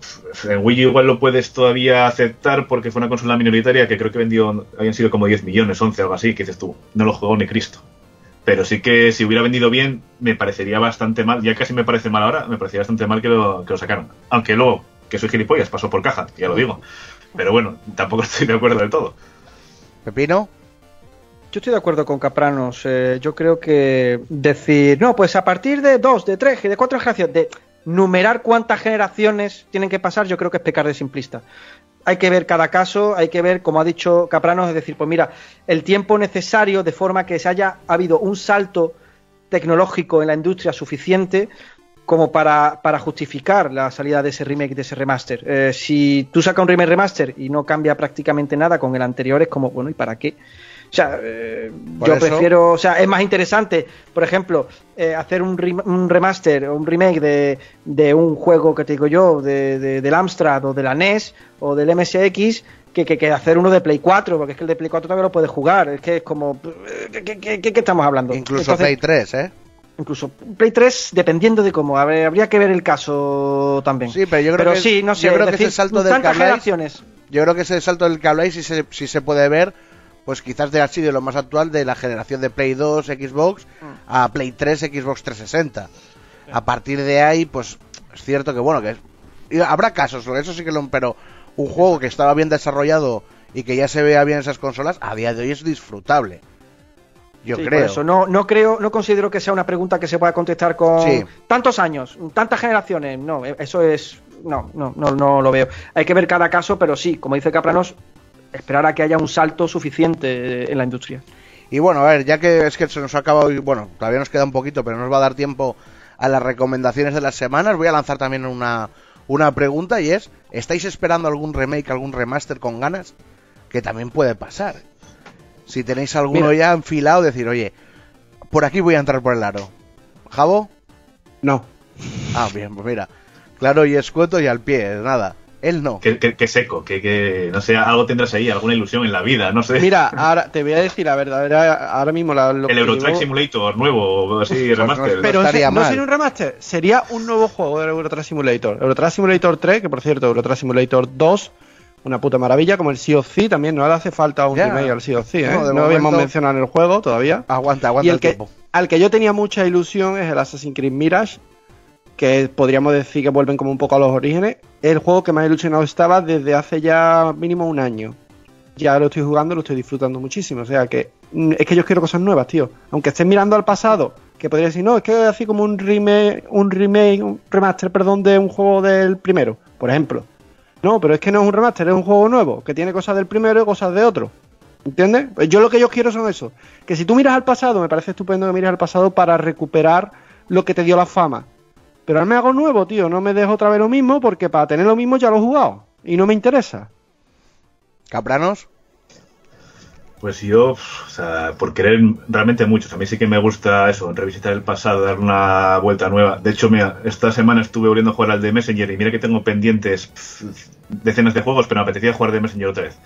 en Wii U igual lo puedes todavía aceptar porque fue una consola minoritaria que creo que vendió, habían sido como 10 millones, 11, algo así, que dices tú, no lo juego ni Cristo. Pero sí que si hubiera vendido bien, me parecería bastante mal, ya casi me parece mal ahora, me parecería bastante mal que lo, que lo sacaron. Aunque luego, que soy gilipollas, pasó por caja, ya lo digo. Pero bueno, tampoco estoy de acuerdo del todo. Pepino, Yo estoy de acuerdo con Capranos. eh, yo creo que decir, no, pues a partir de dos, de tres, de cuatro generaciones, de numerar cuántas generaciones tienen que pasar, yo creo que es pecar de simplista. Hay que ver cada caso, hay que ver, como ha dicho Capranos, es decir, pues mira, el tiempo necesario de forma que se haya habido un salto tecnológico en la industria suficiente como para, para justificar la salida de ese remake, de ese remaster. Eh, si tú sacas un remake remaster y no cambia prácticamente nada con el anterior, es como, bueno, ¿y para qué? O sea, eh, yo eso- prefiero, o sea, es más interesante, por ejemplo, eh, hacer un, rem- un remaster o un remake de, de un juego que te digo yo, de, de- del Amstrad o de la NES o del MSX, que, que, que hacer uno de Play 4, porque es que el de Play 4 todavía lo puedes jugar. Es que es como. ¿Qué, qué- qué- estamos hablando? incluso Entonces, Play 3, ¿eh? Incluso Play 3, dependiendo de cómo. Ver, habría que ver el caso también. Sí, pero yo creo que- sí, no sé. yo creo que ese salto del que habláis-. Yo creo que ese salto del que habláis, si se, si se puede ver, pues quizás de así de lo más actual de la generación de Play 2, Xbox, a Play 3, Xbox 360. A partir de ahí, pues es cierto que, bueno, que y habrá casos, eso sí que lo. Pero un juego que estaba bien desarrollado y que ya se vea bien en esas consolas, a día de hoy es disfrutable. Yo Sí, por creo. eso no, no creo, no considero que sea una pregunta que se pueda contestar con Sí. tantos años, tantas generaciones. No, eh, eso es. No, no, no, no lo veo. Hay que ver cada caso, pero sí, como dice Capranos, esperar a que haya un salto suficiente en la industria. Y bueno, a ver, ya que es que se nos ha acabado, y bueno, todavía nos queda un poquito, pero nos va a dar tiempo a las recomendaciones de las semanas, voy a lanzar también una, una pregunta y es, ¿estáis esperando algún remake, algún remaster con ganas? Que también puede pasar. Si tenéis alguno Mira. ya enfilado, decir, oye, por aquí voy a entrar por el aro. ¿Jabo? No. Ah, bien, pues mira. Claro y escueto y al pie, nada. Él no. Que seco, que, que, no sé, algo tendrás ahí, alguna ilusión en la vida, no sé. Mira, ahora te voy a decir la verdadera, ahora mismo la, lo el Eurotrack digo- Simulator nuevo, o así, no remaster. es- Pero estaría no mal. sería un remaster, sería un nuevo juego del Eurotrack Simulator. Eurotrack Simulator 3, que por cierto, Eurotrack Simulator 2, una puta maravilla, como el Sea of Thieves, también no le hace falta un Ya. remake al Sea of Thieves, ¿eh? No, de No, habíamos mencionado en el juego todavía. Aguanta, Y aguanta el el que, tiempo. al que yo tenía mucha ilusión es el Assassin's Creed Mirage, que podríamos decir que vuelven como un poco a los orígenes. El juego que más ilusionado estaba desde hace ya mínimo un año. Ya lo estoy jugando, lo estoy disfrutando muchísimo. O sea que mm, es que yo quiero cosas nuevas, tío. Aunque estés mirando al pasado, que podría decir, no, es que así como un remake, un remake, un remaster, perdón, de un juego del primero, por ejemplo. No, pero es que no es un remaster, es un juego nuevo, que tiene cosas del primero y cosas de otro. ¿Entiendes? Pues yo lo que yo quiero son eso. Que si tú miras al pasado, me parece estupendo que mires al pasado para recuperar lo que te dio la fama. Pero hazme algo nuevo, tío. No me dejo otra vez lo mismo porque para tener lo mismo ya lo he jugado. Y no me interesa. Capranos. Pues yo, o sea, por querer realmente mucho. A mí sí que me gusta eso, revisitar el pasado, dar una vuelta nueva. De hecho, mira, esta semana estuve volviendo a jugar al de Messenger y mira que tengo pendientes decenas de juegos, pero me apetecía jugar de Messenger otra vez.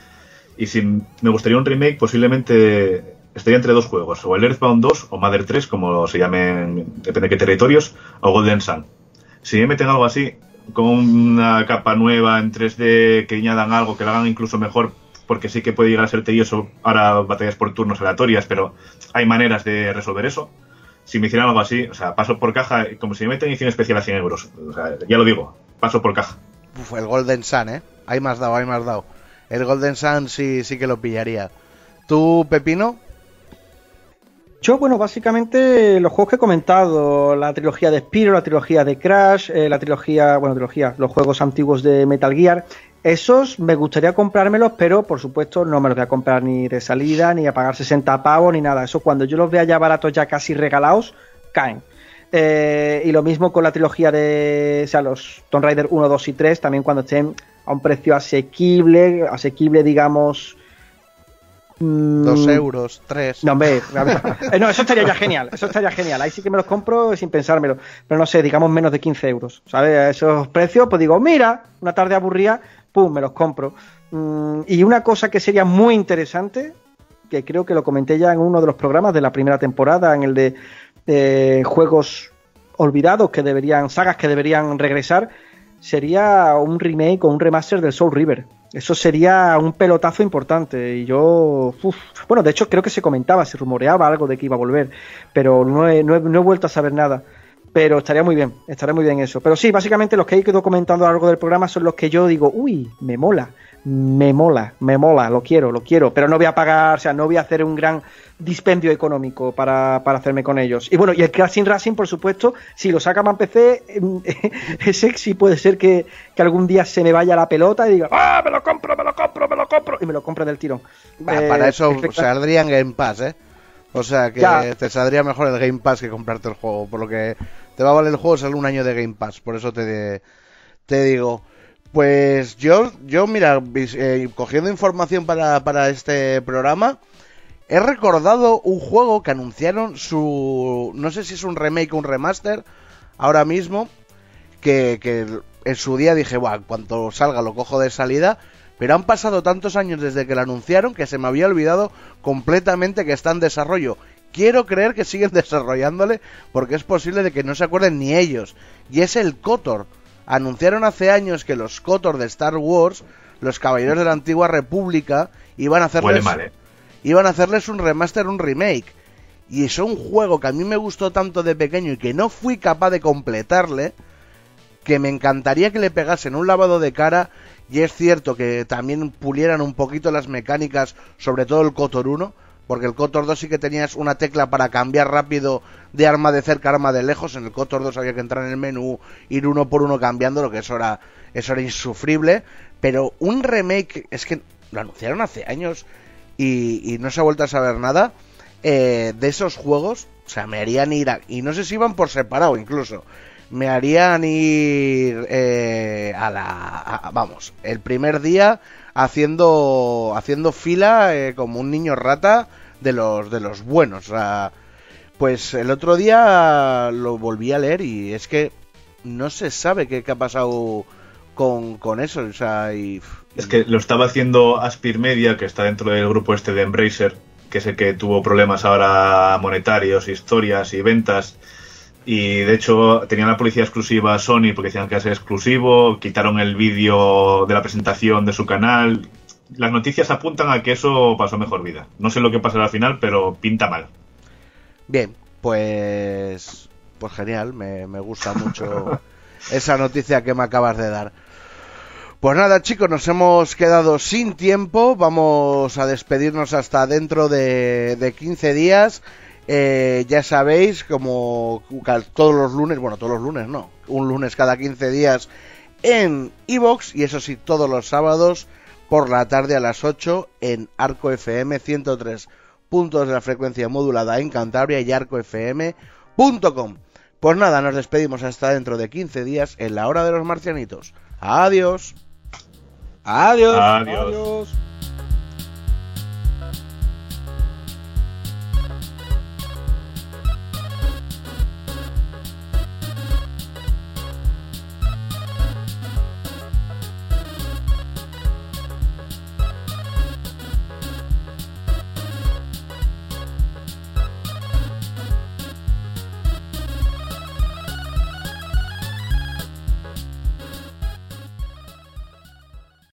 Y si me gustaría un remake, posiblemente estaría entre dos juegos, o el Earthbound 2 o Mother 3, como se llamen, depende de qué territorios, o Golden Sun. Si me meten algo así, con una capa nueva en 3D, que añadan algo, que lo hagan incluso mejor, porque sí que puede llegar a ser tedioso ahora batallas por turnos aleatorias, pero hay maneras de resolver eso. Si me hicieran algo así, o sea, paso por caja, como si me meten edición especial a 100 euros. O sea, ya lo digo, paso por caja. Uf, el Golden Sun, ¿eh? Hay más dado, hay más dado. El Golden Sun sí, sí que lo pillaría. ¿Tú, Pepino? Yo, bueno, básicamente los juegos que he comentado, la trilogía de Spyro, la trilogía de Crash, eh, la trilogía, bueno, trilogía, los juegos antiguos de Metal Gear, esos me gustaría comprármelos, pero por supuesto no me los voy a comprar ni de salida, ni a pagar 60 pavos, ni nada. Eso cuando yo los vea ya baratos, ya casi regalados, caen. Eh, y lo mismo con la trilogía de, o sea, los Tomb Raider 1, 2 y 3, también cuando estén a un precio asequible, asequible, digamos. Mm, Dos euros, tres. no, hombre, eh, no, eso estaría ya genial, eso estaría genial. Ahí sí que me los compro sin pensármelo. Pero no sé, digamos menos de 15 euros, ¿sabes? A esos precios, pues digo, mira, una tarde aburrida, pum, me los compro. Mm, y una cosa que sería muy interesante, que creo que lo comenté ya en uno de los programas de la primera temporada, en el de eh, juegos olvidados que deberían, sagas que deberían regresar, sería un remake o un remaster del Soul River. Eso sería un pelotazo importante. Y yo, bueno, de hecho creo que se comentaba, se rumoreaba algo de que iba a volver, pero no he, no he- no he vuelto a saber nada. Pero estaría muy bien, estaría muy bien eso. Pero sí, básicamente los que he ido comentando a lo largo del programa son los que yo digo, uy, me mola, me mola, me mola, lo quiero, lo quiero. Pero no voy a pagar, o sea, no voy a hacer un gran dispendio económico para, para hacerme con ellos. Y bueno, y el Crashing Racing, por supuesto, si lo saca para PC, ese sí puede ser que, que algún día se me vaya la pelota y diga, ¡ah, me lo compro, me lo compro, me lo compro! Y me lo compre del tirón. Va, Eh, para eso espectac- saldría en Game Pass, ¿eh? O sea que Ya. te saldría mejor el Game Pass que comprarte el juego. Por lo que te va a valer el juego sale un año de Game Pass. Por eso te, te digo. Pues yo, yo mira, eh, cogiendo información para, para este programa, he recordado un juego que anunciaron su... No sé si es un remake o un remaster, ahora mismo, que, que en su día dije, Buah, cuanto salga lo cojo de salida, pero han pasado tantos años desde que lo anunciaron que se me había olvidado completamente que está en desarrollo. Quiero creer que siguen desarrollándole porque es posible de que no se acuerden ni ellos. Y es el KOTOR. Anunciaron hace años que los KOTOR de Star Wars, los Caballeros de la Antigua República, iban a hacerles, mal, ¿eh? iban a hacerles un remaster, un remake. Y es un juego que a mí me gustó tanto de pequeño y que no fui capaz de completarle, que me encantaría que le pegasen un lavado de cara. Y es cierto que también pulieran un poquito las mecánicas, sobre todo el Kotor 1, porque el Kotor 2 sí que tenías una tecla para cambiar rápido de arma de cerca arma de lejos. En el Kotor 2 había que entrar en el menú, ir uno por uno cambiando, lo que eso era, eso era insufrible. Pero un remake, es que lo anunciaron hace años y, y no se ha vuelto a saber nada eh, de esos juegos. O sea, me harían ir a, y no sé si iban por separado incluso. Me harían ir eh, a la, vamos, el primer día haciendo haciendo fila eh, como un niño rata de los de los buenos. O sea, pues el otro día lo volví a leer y es que no se sabe qué, ha pasado con, con eso, o sea, y... Es que lo estaba haciendo Aspir Media, que está dentro del grupo este de Embracer, que es el que tuvo problemas ahora monetarios, historias y ventas. Y de hecho tenían la policía exclusiva Sony porque decían que era exclusivo, quitaron el vídeo de la presentación de su canal. Las noticias apuntan a que eso pasó mejor vida. No sé lo que pasará al final, pero pinta mal. Bien, pues... Pues genial, me, me gusta mucho esa noticia que me acabas de dar. Pues nada, chicos, nos hemos quedado sin tiempo. Vamos a despedirnos hasta dentro de, de 15 días. Eh, ya sabéis, como todos los lunes, bueno, todos los lunes no, un lunes cada 15 días en Evox y eso sí, todos los sábados por la tarde a las 8 en Arco FM 103 puntos de la frecuencia modulada en Cantabria y arcofm.com. Pues nada, nos despedimos hasta dentro de 15 días en la hora de los marcianitos. Adiós. Adiós. Adiós.